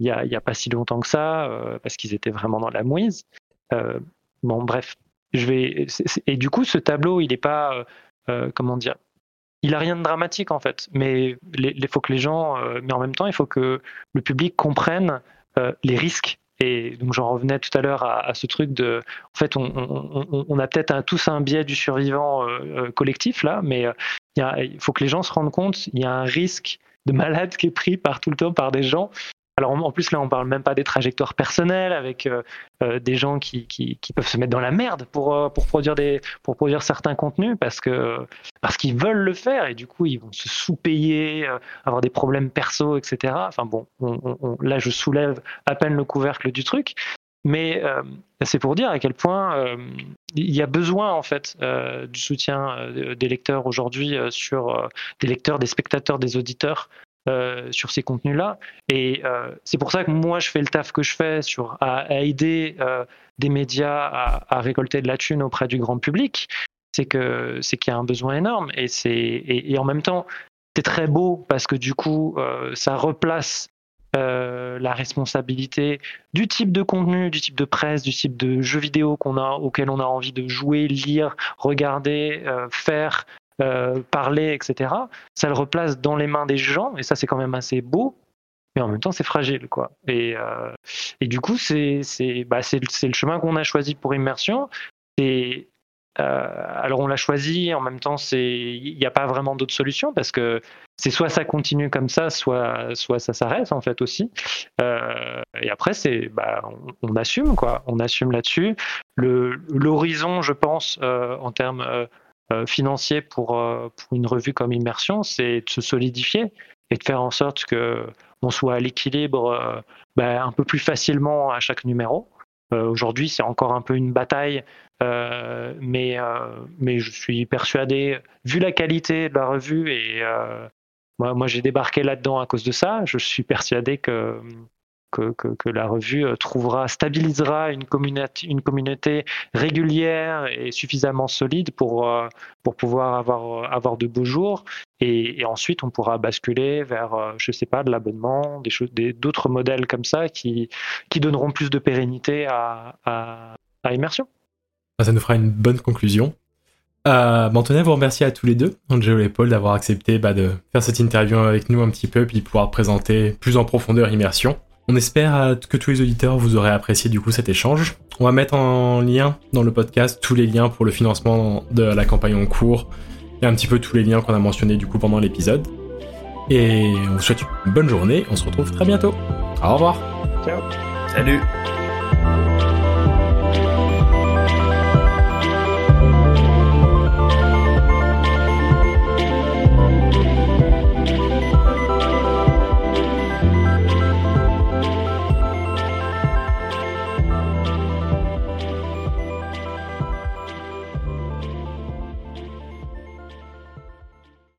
il n'y a, pas si longtemps que ça, euh, parce qu'ils étaient vraiment dans la mouise. Euh, bon, bref, je vais. Et du coup, ce tableau, il n'est pas. Euh, comment dire il a rien de dramatique en fait, mais il faut que les gens, mais en même temps, il faut que le public comprenne les risques. Et donc j'en revenais tout à l'heure à, ce truc de, en fait, on, a peut-être tous un biais du survivant collectif là, mais il faut que les gens se rendent compte, il y a un risque de malade qui est pris par tout le temps par des gens alors en plus là, on parle même pas des trajectoires personnelles avec euh, euh, des gens qui, qui, peuvent se mettre dans la merde pour, euh, pour produire des pour produire certains contenus parce parce qu'ils veulent le faire et du coup ils vont se sous-payer, avoir des problèmes perso, etc. Enfin bon, là je soulève à peine le couvercle du truc, mais c'est pour dire à quel point il y a besoin en fait du soutien des lecteurs aujourd'hui sur des lecteurs, des spectateurs, des auditeurs euh, sur ces contenus-là. Et euh, c'est pour ça que moi, je fais le taf que je fais sur, à, aider euh, des médias à, récolter de la thune auprès du grand public. C'est que c'est qu'il y a un besoin énorme. Et, c'est, et, en même temps, c'est très beau parce que du coup, ça replace la responsabilité du type de contenu, du type de presse, du type de jeux vidéo qu'on a, auquel on a envie de jouer, lire, regarder, faire, euh, parler, etc. Ça le replace dans les mains des gens, et ça c'est quand même assez beau, mais en même temps c'est fragile, quoi. Et, euh, et du coup, c'est bah, le chemin qu'on a choisi pour Immersion. Euh, alors on l'a choisi, en même temps il n'y a pas vraiment d'autre solution parce que c'est soit ça continue comme ça, soit, soit ça s'arrête en fait aussi. et après c'est bah, on, assume quoi, on assume là-dessus. L'horizon, je pense, en termes financier pour, euh, pour une revue comme Immersion, c'est de se solidifier et de faire en sorte que on soit à l'équilibre euh, ben, un peu plus facilement à chaque numéro. Aujourd'hui, c'est encore un peu une bataille, mais, mais je suis persuadé, vu la qualité de la revue, et moi, moi j'ai débarqué là-dedans à cause de ça, je suis persuadé que que, la revue trouvera, stabilisera une communauté, une communauté régulière et suffisamment solide pour, pour pouvoir avoir, avoir de beaux jours. Et, ensuite, on pourra basculer vers, je sais pas, de l'abonnement, des d'autres modèles comme ça qui, qui donneront plus de pérennité à, à, Immersion. Ça nous fera une bonne conclusion. Euh, vous remercier à tous les deux, Angelo et Paul, d'avoir accepté bah, de faire cette interview avec nous un petit peu, puis pouvoir présenter plus en profondeur Immersion. On espère euh, que tous les auditeurs vous aurez apprécié du coup cet échange. On va mettre en lien dans le podcast tous les liens pour le financement de la campagne en cours et un petit peu tous les liens qu'on a mentionnés du coup pendant l'épisode. Et on vous souhaite une bonne journée, on se retrouve très bientôt. Au revoir. Ciao. Salut.